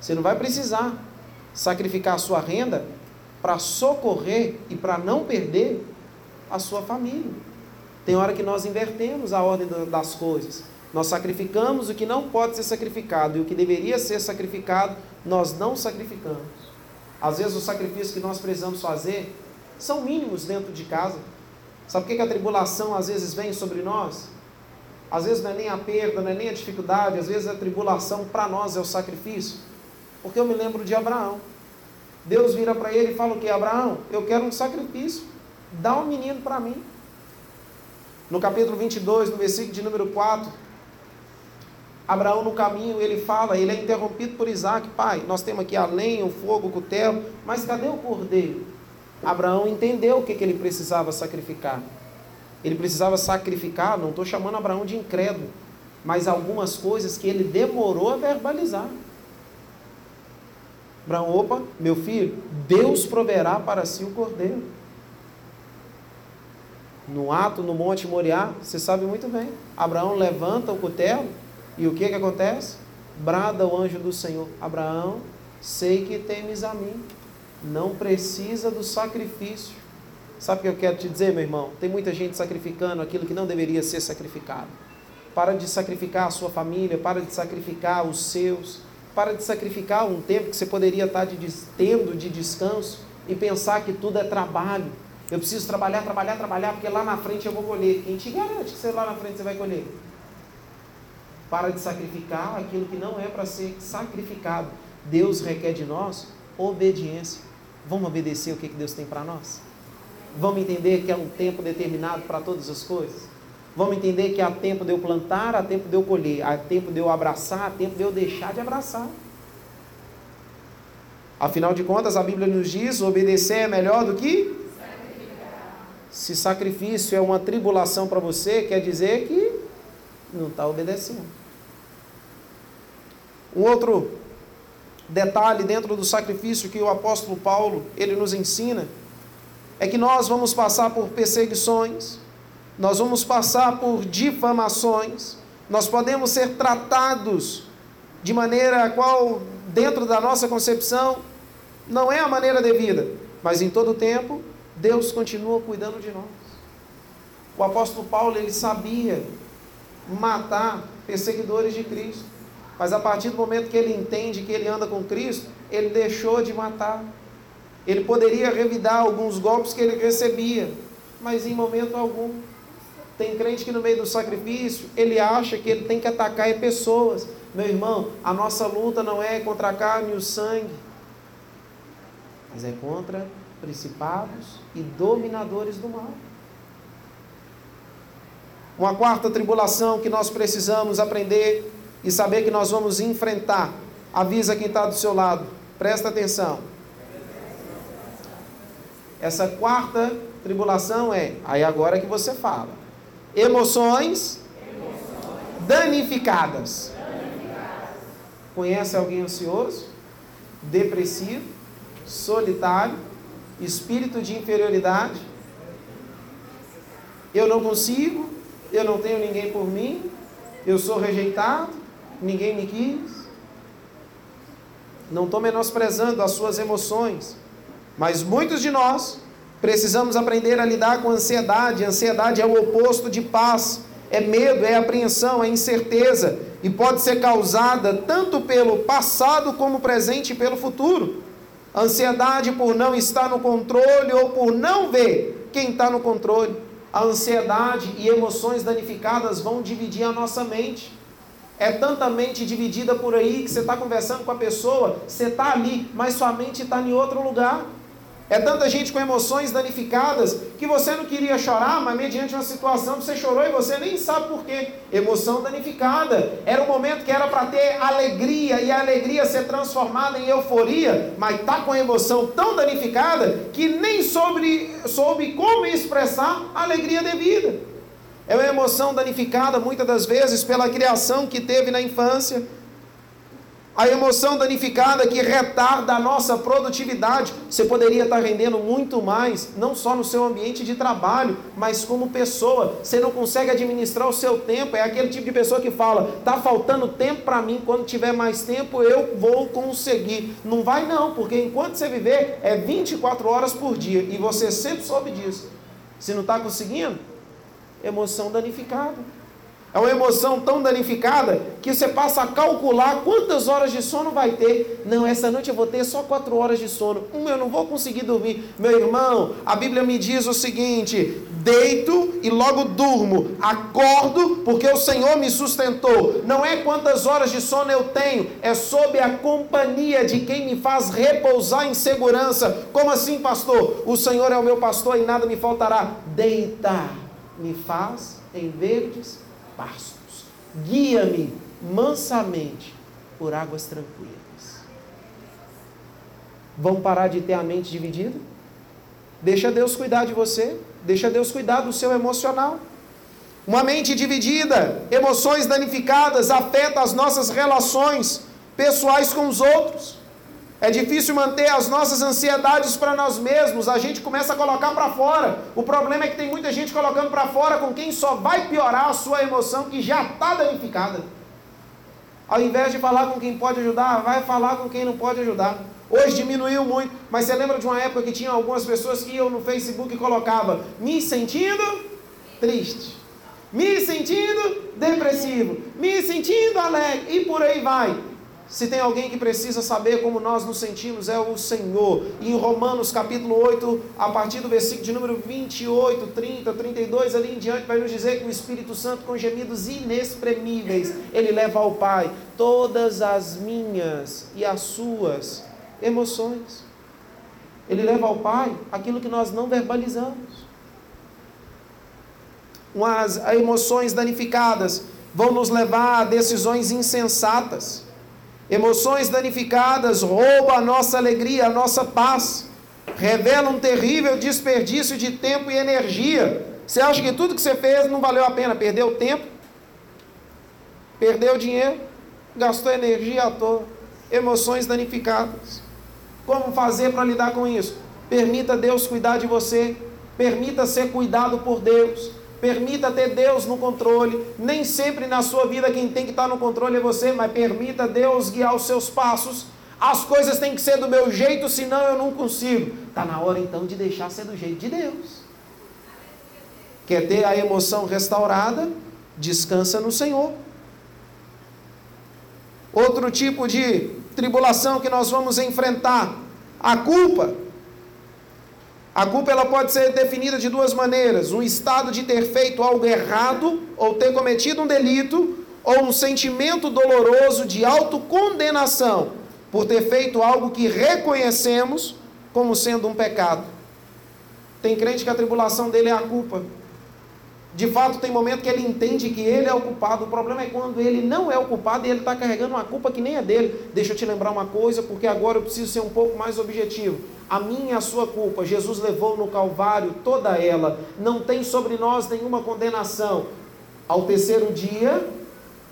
você não vai precisar sacrificar a sua renda para socorrer e para não perder a sua família. Tem hora que nós invertemos a ordem das coisas. Nós sacrificamos o que não pode ser sacrificado e o que deveria ser sacrificado, nós não sacrificamos. Às vezes, os sacrifícios que nós precisamos fazer são mínimos dentro de casa. Sabe por que a tribulação às vezes vem sobre nós? Às vezes não é nem a perda, não é nem a dificuldade, às vezes a tribulação para nós é o sacrifício. Porque eu me lembro de Abraão. Deus vira para ele e fala o que? Abraão, eu quero um sacrifício. Dá um menino para mim. No capítulo 22, no versículo de número 4, Abraão no caminho, ele fala, ele é interrompido por Isaac, pai, nós temos aqui a lenha, o fogo, o cutelo, mas cadê o cordeiro? Abraão entendeu o que, que ele precisava sacrificar. Ele precisava sacrificar, não estou chamando Abraão de incrédulo, mas algumas coisas que ele demorou a verbalizar. Abraão, opa, meu filho, Deus proverá para si o cordeiro no ato no Monte Moriá, você sabe muito bem. Abraão levanta o cutelo e o que, que acontece? Brada o anjo do Senhor: Abraão, sei que temes a mim, não precisa do sacrifício. Sabe o que eu quero te dizer, meu irmão? Tem muita gente sacrificando aquilo que não deveria ser sacrificado. Para de sacrificar a sua família, para de sacrificar os seus, para de sacrificar um tempo que você poderia estar de, tendo de descanso e pensar que tudo é trabalho eu preciso trabalhar, trabalhar, trabalhar, porque lá na frente eu vou colher. Quem te garante que você lá na frente você vai colher? Para de sacrificar aquilo que não é para ser sacrificado. Deus requer de nós obediência. Vamos obedecer o que Deus tem para nós? Vamos entender que é um tempo determinado para todas as coisas? Vamos entender que há tempo de eu plantar, há tempo de eu colher, há tempo de eu abraçar, há tempo de eu deixar de abraçar. Afinal de contas, a Bíblia nos diz: obedecer é melhor do que se sacrifício é uma tribulação para você, quer dizer que não está obedecendo. Um outro detalhe dentro do sacrifício que o apóstolo Paulo ele nos ensina é que nós vamos passar por perseguições, nós vamos passar por difamações, nós podemos ser tratados de maneira a qual, dentro da nossa concepção, não é a maneira devida, mas em todo tempo Deus continua cuidando de nós. O apóstolo Paulo, ele sabia matar perseguidores de Cristo, mas a partir do momento que ele entende que ele anda com Cristo, ele deixou de matar. Ele poderia revidar alguns golpes que ele recebia, mas em momento algum. Tem crente que no meio do sacrifício, ele acha que ele tem que atacar pessoas. Meu irmão, a nossa luta não é contra a carne e o sangue, mas é contra principados e dominadores do mal. Uma quarta tribulação que nós precisamos aprender e saber que nós vamos enfrentar. Avisa quem está do seu lado, presta atenção. Essa quarta tribulação é, aí agora que você fala, emoções, emoções. Danificadas. danificadas. Conhece alguém ansioso, depressivo, solitário, espírito de inferioridade. Eu não consigo, eu não tenho ninguém por mim, eu sou rejeitado, ninguém me quis. Não estou menosprezando as suas emoções, mas muitos de nós precisamos aprender a lidar com ansiedade. Ansiedade é o oposto de paz, é medo, é apreensão, é incerteza e pode ser causada tanto pelo passado como presente e pelo futuro ansiedade por não estar no controle ou por não ver quem está no controle. A ansiedade e emoções danificadas vão dividir a nossa mente. É tanta mente dividida por aí que você está conversando com a pessoa, você está ali, mas sua mente está em outro lugar. É tanta gente com emoções danificadas que você não queria chorar, mas mediante uma situação você chorou e você nem sabe por quê. Emoção danificada. Era um momento que era para ter alegria e a alegria ser transformada em euforia, mas está com a emoção tão danificada que nem soube, soube como expressar a alegria devida. É uma emoção danificada muitas das vezes pela criação que teve na infância a emoção danificada que retarda a nossa produtividade. Você poderia estar rendendo muito mais, não só no seu ambiente de trabalho, mas como pessoa. Você não consegue administrar o seu tempo. É aquele tipo de pessoa que fala: está faltando tempo para mim, quando tiver mais tempo eu vou conseguir. Não vai, não, porque enquanto você viver é 24 horas por dia e você sempre soube disso. Se não está conseguindo, emoção danificada. É uma emoção tão danificada que você passa a calcular quantas horas de sono vai ter. Não, essa noite eu vou ter só quatro horas de sono. Hum, eu não vou conseguir dormir. Meu irmão, a Bíblia me diz o seguinte: deito e logo durmo, acordo porque o Senhor me sustentou. Não é quantas horas de sono eu tenho, é sob a companhia de quem me faz repousar em segurança. Como assim, pastor? O Senhor é o meu pastor e nada me faltará. Deitar me faz em verdes pastos. Guia-me mansamente por águas tranquilas. Vão parar de ter a mente dividida? Deixa Deus cuidar de você. Deixa Deus cuidar do seu emocional. Uma mente dividida, emoções danificadas, afeta as nossas relações pessoais com os outros. É difícil manter as nossas ansiedades para nós mesmos, a gente começa a colocar para fora. O problema é que tem muita gente colocando para fora com quem só vai piorar a sua emoção que já está danificada. Ao invés de falar com quem pode ajudar, vai falar com quem não pode ajudar. Hoje diminuiu muito, mas você lembra de uma época que tinha algumas pessoas que iam no Facebook e colocavam me sentindo triste, me sentindo depressivo, me sentindo alegre e por aí vai. Se tem alguém que precisa saber como nós nos sentimos, é o Senhor. Em Romanos capítulo 8, a partir do versículo de número 28, 30, 32, ali em diante, vai nos dizer que o Espírito Santo, com gemidos inexprimíveis, ele leva ao Pai todas as minhas e as suas Emoções. Ele leva ao Pai aquilo que nós não verbalizamos. As emoções danificadas vão nos levar a decisões insensatas. Emoções danificadas roubam a nossa alegria, a nossa paz. Revelam um terrível desperdício de tempo e energia. Você acha que tudo que você fez não valeu a pena? Perdeu tempo, perdeu dinheiro, gastou energia à toa, emoções danificadas. Como fazer para lidar com isso? Permita Deus cuidar de você, permita ser cuidado por Deus, permita ter Deus no controle. Nem sempre na sua vida quem tem que estar no controle é você, mas permita Deus guiar os seus passos. As coisas têm que ser do meu jeito, senão eu não consigo. Está na hora então de deixar ser do jeito de Deus. Quer ter a emoção restaurada? Descansa no Senhor. Outro tipo de tribulação que nós vamos enfrentar, a culpa. A culpa ela pode ser definida de duas maneiras: um estado de ter feito algo errado ou ter cometido um delito, ou um sentimento doloroso de autocondenação por ter feito algo que reconhecemos como sendo um pecado. Tem crente que a tribulação dele é a culpa. De fato, tem momento que ele entende que ele é o culpado. O problema é quando ele não é o culpado e ele está carregando uma culpa que nem é dele. Deixa eu te lembrar uma coisa, porque agora eu preciso ser um pouco mais objetivo. A minha a sua culpa, Jesus levou no Calvário toda ela. Não tem sobre nós nenhuma condenação. Ao terceiro dia,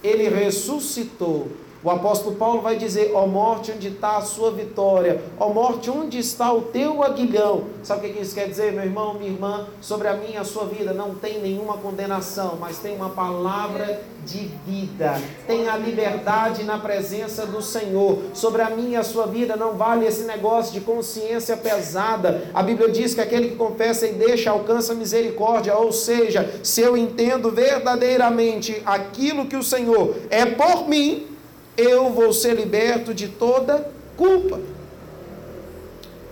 ele ressuscitou o apóstolo Paulo vai dizer: Ó morte, onde está a sua vitória? Ó morte, onde está o teu aguilhão? Sabe o que isso quer dizer, meu irmão, minha irmã? Sobre a minha a sua vida não tem nenhuma condenação, mas tem uma palavra de vida. Tem a liberdade na presença do Senhor. Sobre a minha a sua vida não vale esse negócio de consciência pesada. A Bíblia diz que aquele que confessa e deixa alcança misericórdia. Ou seja, se eu entendo verdadeiramente aquilo que o Senhor é por mim eu vou ser liberto de toda culpa.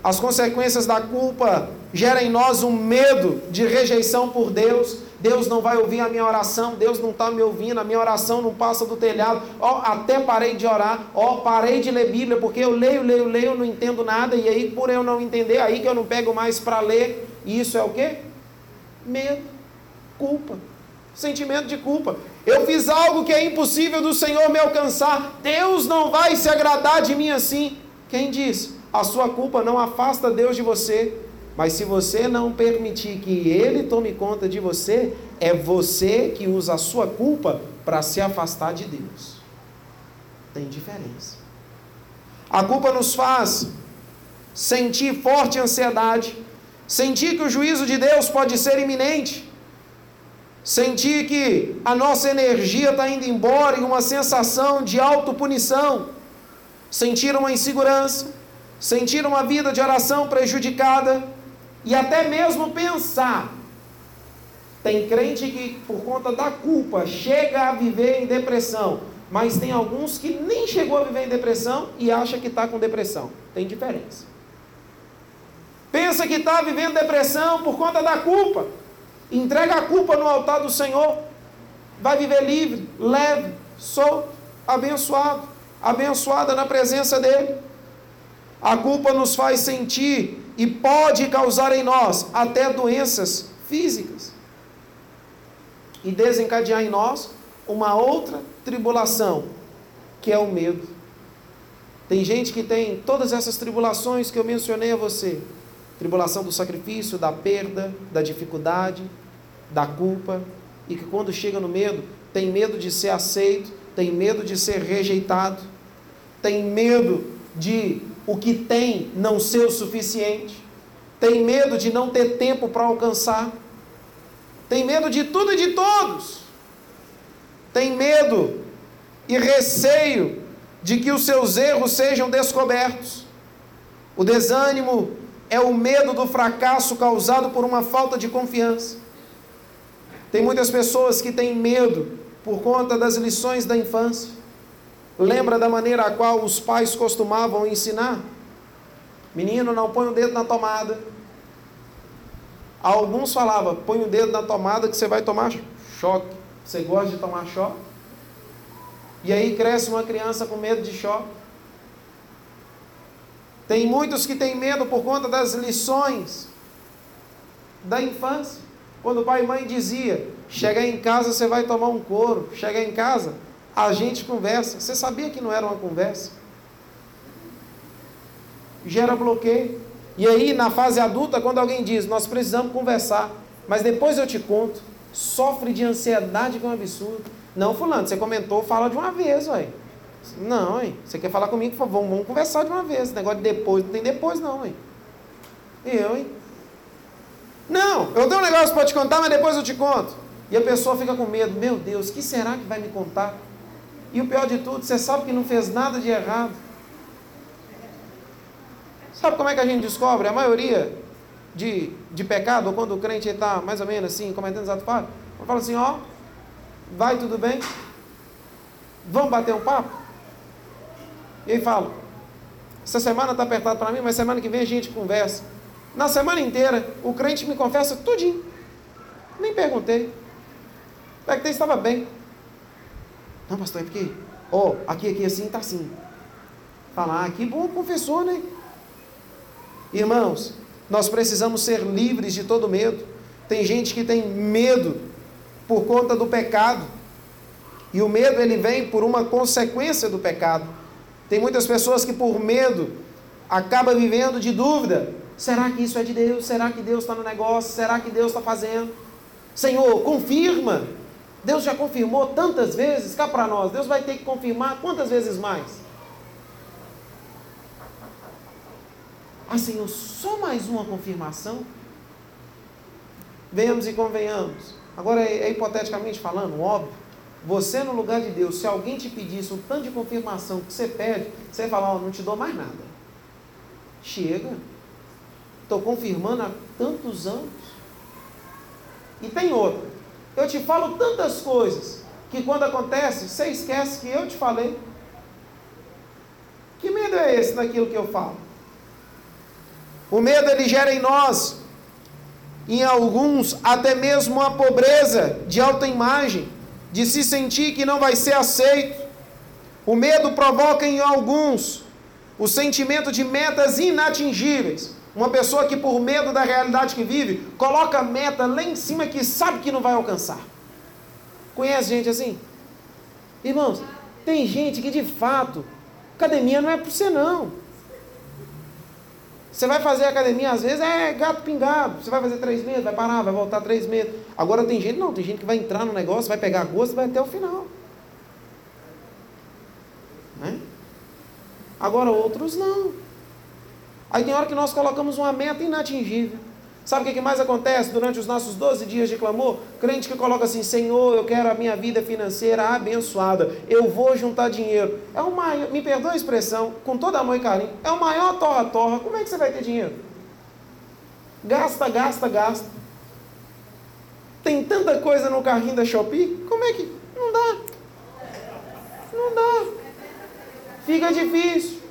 As consequências da culpa geram em nós um medo de rejeição por Deus. Deus não vai ouvir a minha oração, Deus não está me ouvindo, a minha oração não passa do telhado. Ó, oh, até parei de orar, ó, oh, parei de ler Bíblia, porque eu leio, leio, leio, não entendo nada, e aí, por eu não entender, aí que eu não pego mais para ler. E isso é o quê? Medo, culpa, sentimento de culpa. Eu fiz algo que é impossível do Senhor me alcançar. Deus não vai se agradar de mim assim. Quem diz? A sua culpa não afasta Deus de você. Mas se você não permitir que Ele tome conta de você, é você que usa a sua culpa para se afastar de Deus. Tem diferença. A culpa nos faz sentir forte ansiedade, sentir que o juízo de Deus pode ser iminente sentir que a nossa energia está indo embora em uma sensação de autopunição, sentir uma insegurança, sentir uma vida de oração prejudicada e até mesmo pensar. Tem crente que, por conta da culpa, chega a viver em depressão, mas tem alguns que nem chegou a viver em depressão e acha que está com depressão. Tem diferença. Pensa que está vivendo depressão por conta da culpa entrega a culpa no altar do Senhor, vai viver livre, leve, solto, abençoado, abençoada na presença dEle. A culpa nos faz sentir e pode causar em nós até doenças físicas. E desencadear em nós uma outra tribulação, que é o medo. Tem gente que tem todas essas tribulações que eu mencionei a você: tribulação do sacrifício, da perda, da dificuldade, da culpa e que quando chega no medo, tem medo de ser aceito, tem medo de ser rejeitado, tem medo de o que tem não ser o suficiente, tem medo de não ter tempo para alcançar, tem medo de tudo e de todos, tem medo e receio de que os seus erros sejam descobertos. O desânimo é o medo do fracasso causado por uma falta de confiança. Tem muitas pessoas que têm medo por conta das lições da infância. Lembra da maneira a qual os pais costumavam ensinar? Menino, não põe o dedo na tomada. Alguns falavam, põe o dedo na tomada que você vai tomar choque. Você gosta de tomar choque? E aí cresce uma criança com medo de choque. Tem muitos que têm medo por conta das lições da infância. Quando pai e mãe dizia: chegar em casa você vai tomar um couro, chegar em casa a gente conversa. Você sabia que não era uma conversa? Gera bloqueio. E aí, na fase adulta, quando alguém diz, nós precisamos conversar, mas depois eu te conto, sofre de ansiedade que é um absurdo. Não, fulano, você comentou, fala de uma vez, ué. Não, hein? Você quer falar comigo? Vamos, vamos conversar de uma vez. Esse negócio de depois, não tem depois, não, hein? Eu, hein? Não, eu tenho um negócio para te contar, mas depois eu te conto. E a pessoa fica com medo. Meu Deus, que será que vai me contar? E o pior de tudo, você sabe que não fez nada de errado. Sabe como é que a gente descobre? A maioria de, de pecado, ou quando o crente está mais ou menos assim, cometendo atos falhos, fala assim, ó, vai tudo bem? Vamos bater um papo? E aí fala, essa semana está apertado para mim, mas semana que vem a gente conversa. Na semana inteira, o crente me confessa tudinho. Nem perguntei. Perguntei se estava bem. Não, pastor, é porque, ó, oh, aqui, aqui, assim, está assim. Falar, ah, que bom confessor, né? Irmãos, nós precisamos ser livres de todo medo. Tem gente que tem medo por conta do pecado. E o medo ele vem por uma consequência do pecado. Tem muitas pessoas que por medo acabam vivendo de dúvida. Será que isso é de Deus? Será que Deus está no negócio? Será que Deus está fazendo? Senhor, confirma. Deus já confirmou tantas vezes, cá para nós. Deus vai ter que confirmar quantas vezes mais? Ah, Senhor, só mais uma confirmação? Venhamos e convenhamos. Agora, é, é hipoteticamente falando, óbvio. Você, no lugar de Deus, se alguém te pedisse um tanto de confirmação que você pede, você vai falar: oh, não te dou mais nada. Chega. Estou confirmando há tantos anos. E tem outra. Eu te falo tantas coisas que quando acontece, você esquece que eu te falei. Que medo é esse daquilo que eu falo? O medo ele gera em nós, em alguns, até mesmo a pobreza de autoimagem, de se sentir que não vai ser aceito. O medo provoca em alguns o sentimento de metas inatingíveis. Uma pessoa que, por medo da realidade que vive, coloca meta lá em cima que sabe que não vai alcançar. Conhece gente assim? Irmãos, tem gente que de fato, academia não é para você não. Você vai fazer academia, às vezes é gato pingado. Você vai fazer três meses, vai parar, vai voltar três meses. Agora tem gente, não, tem gente que vai entrar no negócio, vai pegar gosto vai até o final. Né? Agora outros não. Aí tem hora que nós colocamos uma meta inatingível. Sabe o que mais acontece durante os nossos 12 dias de clamor? Crente que coloca assim: Senhor, eu quero a minha vida financeira abençoada, eu vou juntar dinheiro. É o maior, me perdoa a expressão, com todo amor e carinho, é o maior torra-torra. Como é que você vai ter dinheiro? Gasta, gasta, gasta. Tem tanta coisa no carrinho da Shopee, como é que. Não dá. Não dá. Fica difícil.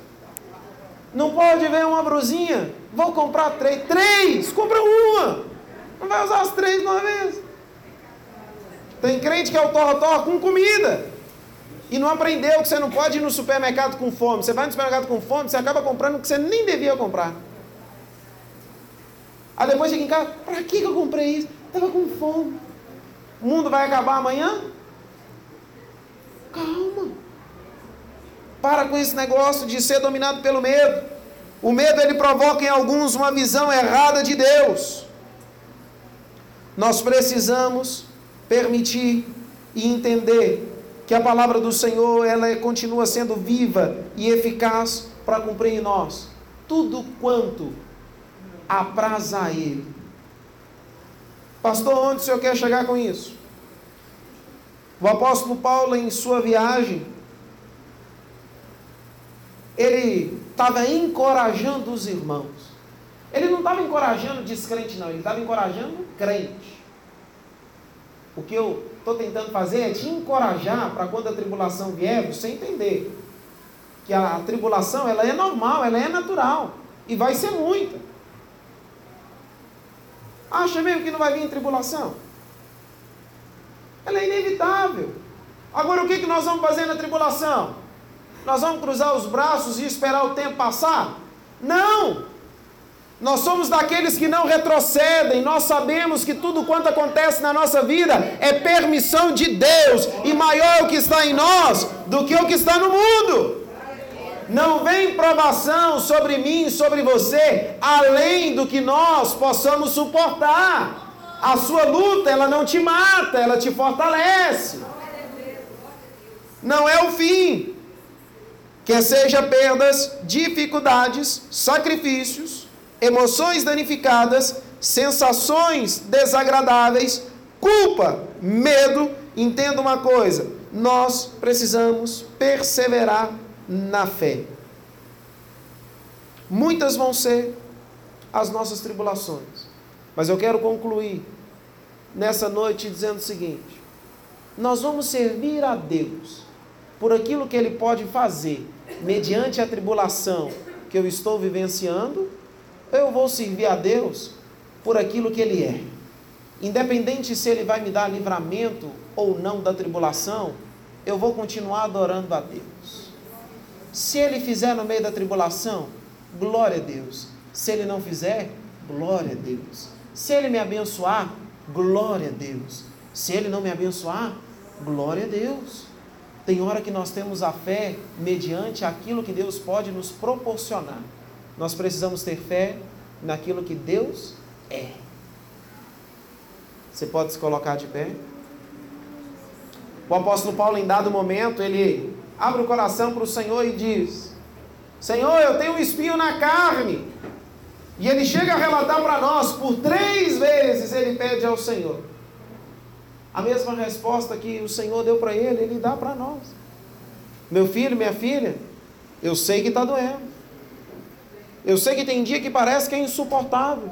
Não pode ver uma brusinha Vou comprar três. Três! Compra uma! Não vai usar as três de uma vez. Tem crente que é o torra-torra com comida. E não aprendeu que você não pode ir no supermercado com fome. Você vai no supermercado com fome, você acaba comprando o que você nem devia comprar. Aí depois chega em casa, para que eu comprei isso? Estava com fome. O mundo vai acabar amanhã? Calma. Para com esse negócio de ser dominado pelo medo. O medo ele provoca em alguns uma visão errada de Deus. Nós precisamos permitir e entender que a palavra do Senhor ela é, continua sendo viva e eficaz para cumprir em nós tudo quanto apraz a Ele. Pastor, onde o senhor quer chegar com isso? O apóstolo Paulo, em sua viagem, ele estava encorajando os irmãos. Ele não estava encorajando descrente, não, ele estava encorajando crente. O que eu estou tentando fazer é te encorajar para quando a tribulação vier, você entender que a tribulação ela é normal, ela é natural e vai ser muita. Acha mesmo que não vai vir tribulação? Ela é inevitável. Agora o que, que nós vamos fazer na tribulação? Nós vamos cruzar os braços e esperar o tempo passar? Não! Nós somos daqueles que não retrocedem, nós sabemos que tudo quanto acontece na nossa vida é permissão de Deus, e maior é o que está em nós do que o que está no mundo. Não vem provação sobre mim, sobre você, além do que nós possamos suportar. A sua luta, ela não te mata, ela te fortalece. Não é o fim. Quer seja perdas, dificuldades, sacrifícios, emoções danificadas, sensações desagradáveis, culpa, medo. Entenda uma coisa: nós precisamos perseverar na fé. Muitas vão ser as nossas tribulações, mas eu quero concluir nessa noite dizendo o seguinte: nós vamos servir a Deus por aquilo que Ele pode fazer mediante a tribulação que eu estou vivenciando eu vou servir a Deus por aquilo que Ele é. Independente se Ele vai me dar livramento ou não da tribulação, eu vou continuar adorando a Deus. Se Ele fizer no meio da tribulação, glória a Deus. Se Ele não fizer, glória a Deus. Se Ele me abençoar, glória a Deus. Se Ele não me abençoar, glória a Deus. Tem hora que nós temos a fé mediante aquilo que Deus pode nos proporcionar. Nós precisamos ter fé naquilo que Deus é. Você pode se colocar de pé? O apóstolo Paulo, em dado momento, ele abre o coração para o Senhor e diz: Senhor, eu tenho um espinho na carne. E ele chega a relatar para nós, por três vezes ele pede ao Senhor. A mesma resposta que o Senhor deu para ele, ele dá para nós. Meu filho, minha filha, eu sei que está doendo. Eu sei que tem dia que parece que é insuportável.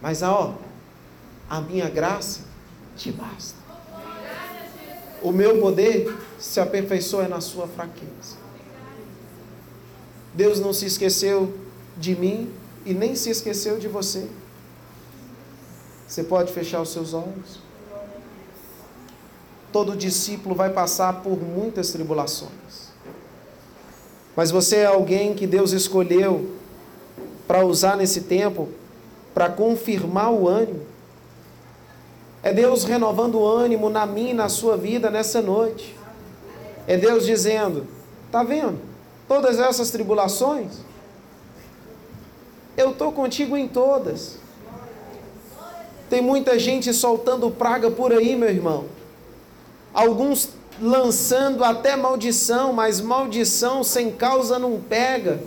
Mas ó, a minha graça te basta. O meu poder se aperfeiçoa na sua fraqueza. Deus não se esqueceu de mim e nem se esqueceu de você. Você pode fechar os seus olhos. Todo discípulo vai passar por muitas tribulações. Mas você é alguém que Deus escolheu para usar nesse tempo para confirmar o ânimo. É Deus renovando o ânimo na minha na sua vida nessa noite. É Deus dizendo: tá vendo? Todas essas tribulações, eu estou contigo em todas. Tem muita gente soltando praga por aí, meu irmão. Alguns lançando até maldição, mas maldição sem causa não pega.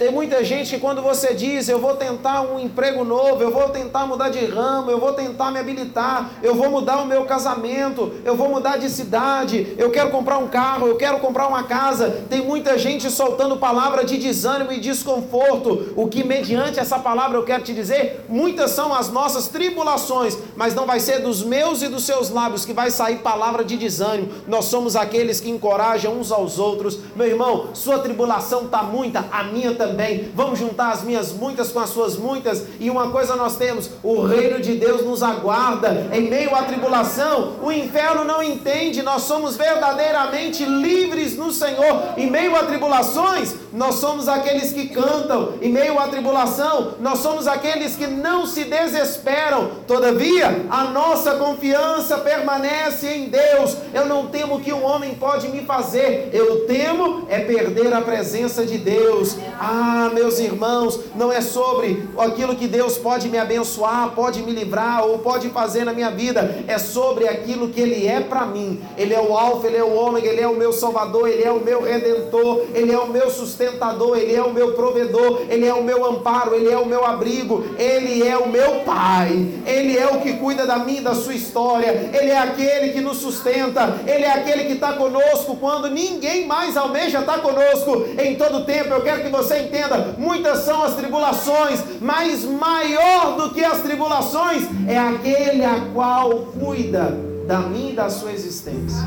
Tem muita gente que quando você diz, eu vou tentar um emprego novo, eu vou tentar mudar de ramo, eu vou tentar me habilitar, eu vou mudar o meu casamento, eu vou mudar de cidade, eu quero comprar um carro, eu quero comprar uma casa. Tem muita gente soltando palavra de desânimo e desconforto. O que mediante essa palavra eu quero te dizer, muitas são as nossas tribulações, mas não vai ser dos meus e dos seus lábios que vai sair palavra de desânimo. Nós somos aqueles que encorajam uns aos outros. Meu irmão, sua tribulação está muita, a minha também também. Vamos juntar as minhas muitas com as suas muitas. E uma coisa nós temos: o reino de Deus nos aguarda em meio à tribulação. O inferno não entende. Nós somos verdadeiramente livres no Senhor. Em meio a tribulações, nós somos aqueles que cantam. Em meio à tribulação, nós somos aqueles que não se desesperam. Todavia, a nossa confiança permanece em Deus. Eu não temo o que um homem pode me fazer. Eu temo é perder a presença de Deus. Ah, ah, meus irmãos, não é sobre aquilo que Deus pode me abençoar, pode me livrar ou pode fazer na minha vida, é sobre aquilo que Ele é para mim. Ele é o Alfa, Ele é o Ômega, Ele é o meu Salvador, Ele é o meu Redentor, Ele é o meu sustentador, Ele é o meu provedor, Ele é o meu amparo, Ele é o meu abrigo, Ele é o meu Pai, Ele é o que cuida da e da sua história, Ele é aquele que nos sustenta, Ele é aquele que está conosco quando ninguém mais almeja estar conosco em todo tempo. Eu quero que você entenda, muitas são as tribulações, mas maior do que as tribulações é aquele a qual cuida da minha e da sua existência.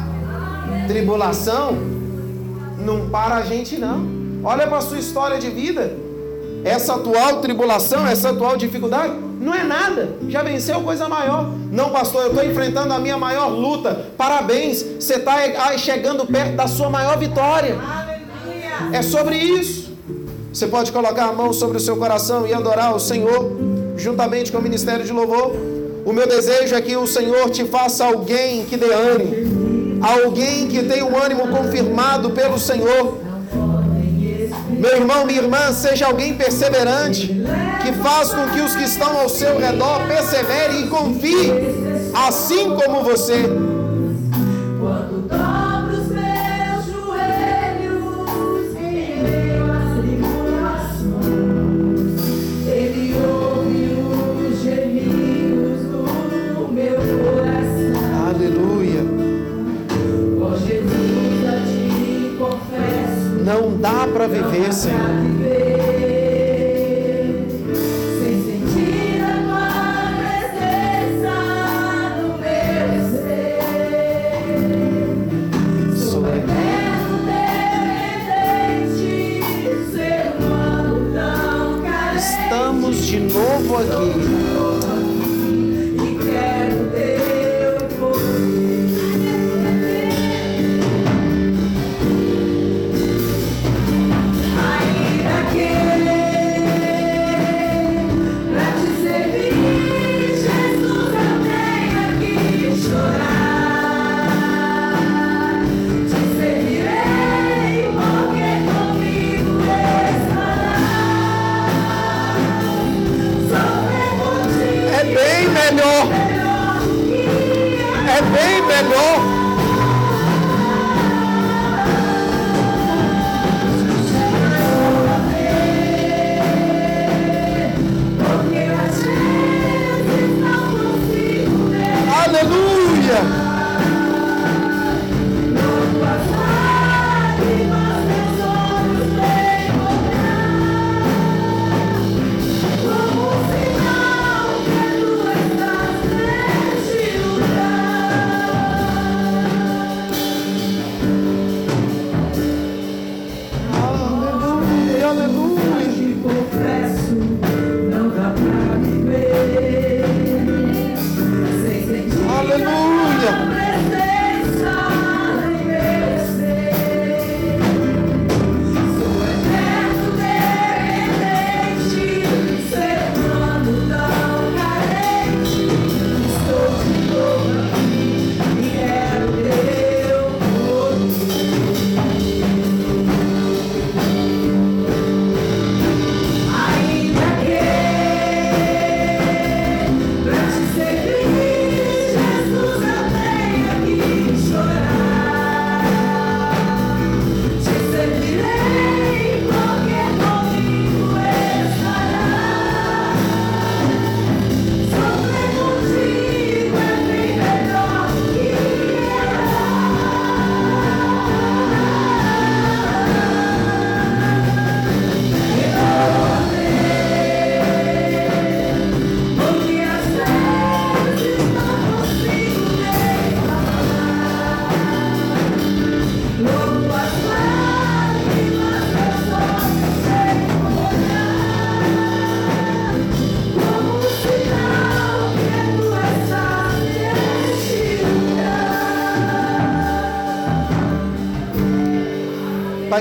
Tribulação não para a gente não. Olha para a sua história de vida. Essa atual tribulação, essa atual dificuldade, não é nada. Já venceu coisa maior. Não, pastor, eu estou enfrentando a minha maior luta. Parabéns, você está chegando perto da sua maior vitória. É sobre isso. Você pode colocar a mão sobre o seu coração e adorar o Senhor, juntamente com o ministério de louvor. O meu desejo é que o Senhor te faça alguém que dê ânimo, alguém que tenha um ânimo confirmado pelo Senhor. Meu irmão, minha irmã, seja alguém perseverante, que faça com que os que estão ao seu redor perseverem e confiem, assim como você. Para viver, Senhor.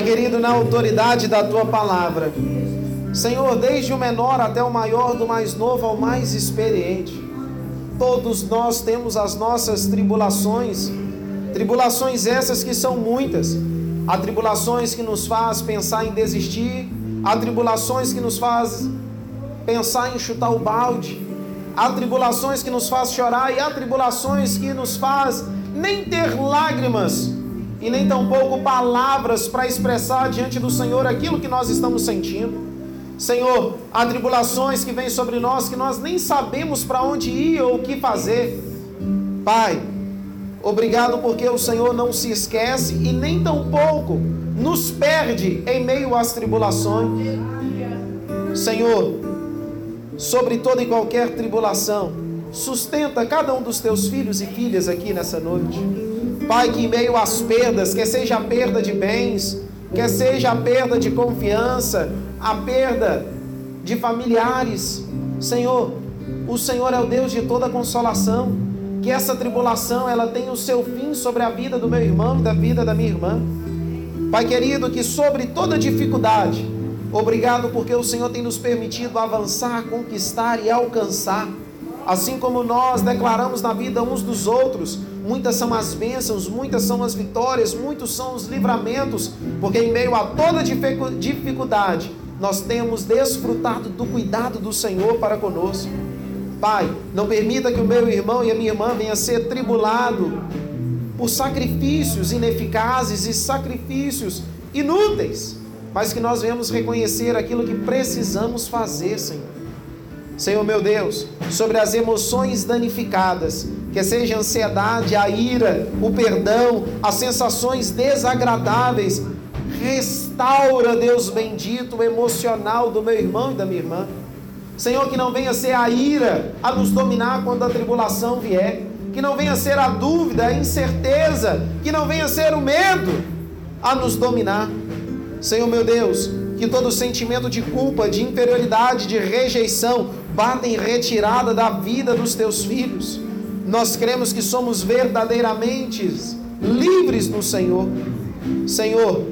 Querido, na autoridade da tua palavra. Senhor, desde o menor até o maior, do mais novo ao mais experiente. Todos nós temos as nossas tribulações, tribulações essas que são muitas. Há tribulações que nos faz pensar em desistir, há tribulações que nos faz pensar em chutar o balde, há tribulações que nos faz chorar e há tribulações que nos faz nem ter lágrimas e nem tampouco palavras para expressar diante do Senhor aquilo que nós estamos sentindo. Senhor, há tribulações que vêm sobre nós que nós nem sabemos para onde ir ou o que fazer. Pai, obrigado porque o Senhor não se esquece e nem tampouco nos perde em meio às tribulações. Senhor, sobre toda e qualquer tribulação, sustenta cada um dos teus filhos e filhas aqui nessa noite. Pai, que em meio às perdas, quer seja a perda de bens, quer seja a perda de confiança, a perda de familiares, Senhor, o Senhor é o Deus de toda consolação. Que essa tribulação ela tenha o seu fim sobre a vida do meu irmão e da vida da minha irmã. Pai querido, que sobre toda dificuldade Obrigado porque o Senhor tem nos permitido avançar, conquistar e alcançar. Assim como nós declaramos na vida uns dos outros, muitas são as bênçãos, muitas são as vitórias, muitos são os livramentos, porque em meio a toda dificuldade, nós temos desfrutado do cuidado do Senhor para conosco. Pai, não permita que o meu irmão e a minha irmã venha ser tribulado por sacrifícios ineficazes e sacrifícios inúteis, mas que nós venhamos reconhecer aquilo que precisamos fazer, Senhor. Senhor meu Deus, sobre as emoções danificadas, que seja a ansiedade, a ira, o perdão, as sensações desagradáveis, restaura, Deus bendito, o emocional do meu irmão e da minha irmã. Senhor, que não venha ser a ira a nos dominar quando a tribulação vier, que não venha ser a dúvida, a incerteza, que não venha ser o medo a nos dominar. Senhor meu Deus, que todo sentimento de culpa, de inferioridade, de rejeição, bata em retirada da vida dos teus filhos. Nós cremos que somos verdadeiramente livres no Senhor. Senhor,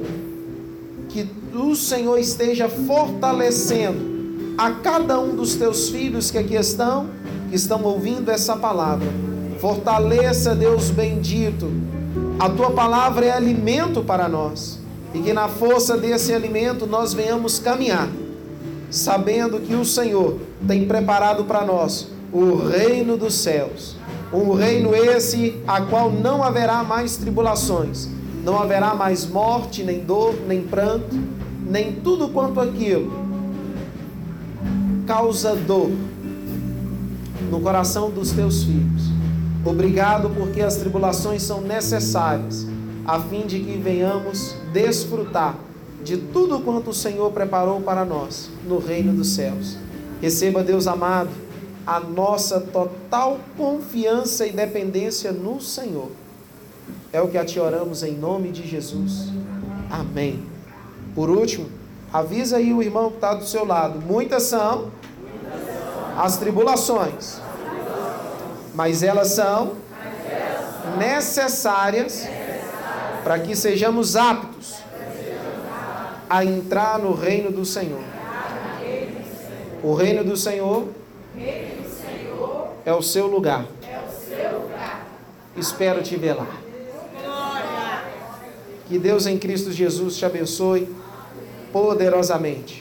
que o Senhor esteja fortalecendo a cada um dos teus filhos que aqui estão, que estão ouvindo essa palavra. Fortaleça, Deus bendito. A tua palavra é alimento para nós. E que na força desse alimento nós venhamos caminhar, sabendo que o Senhor tem preparado para nós o reino dos céus. Um reino esse a qual não haverá mais tribulações, não haverá mais morte, nem dor, nem pranto, nem tudo quanto aquilo causa dor no coração dos teus filhos. Obrigado porque as tribulações são necessárias, a fim de que venhamos desfrutar de tudo quanto o Senhor preparou para nós no reino dos céus. Receba, Deus amado, a nossa total confiança e dependência no Senhor. É o que a ti oramos em nome de Jesus. Amém. Por último, avisa aí o irmão que está do seu lado. Muitas são as tribulações, mas elas são necessárias para que sejamos aptos a entrar no reino do Senhor. O reino do Senhor é o seu lugar. Espero te ver lá. Que Deus em Cristo Jesus te abençoe poderosamente.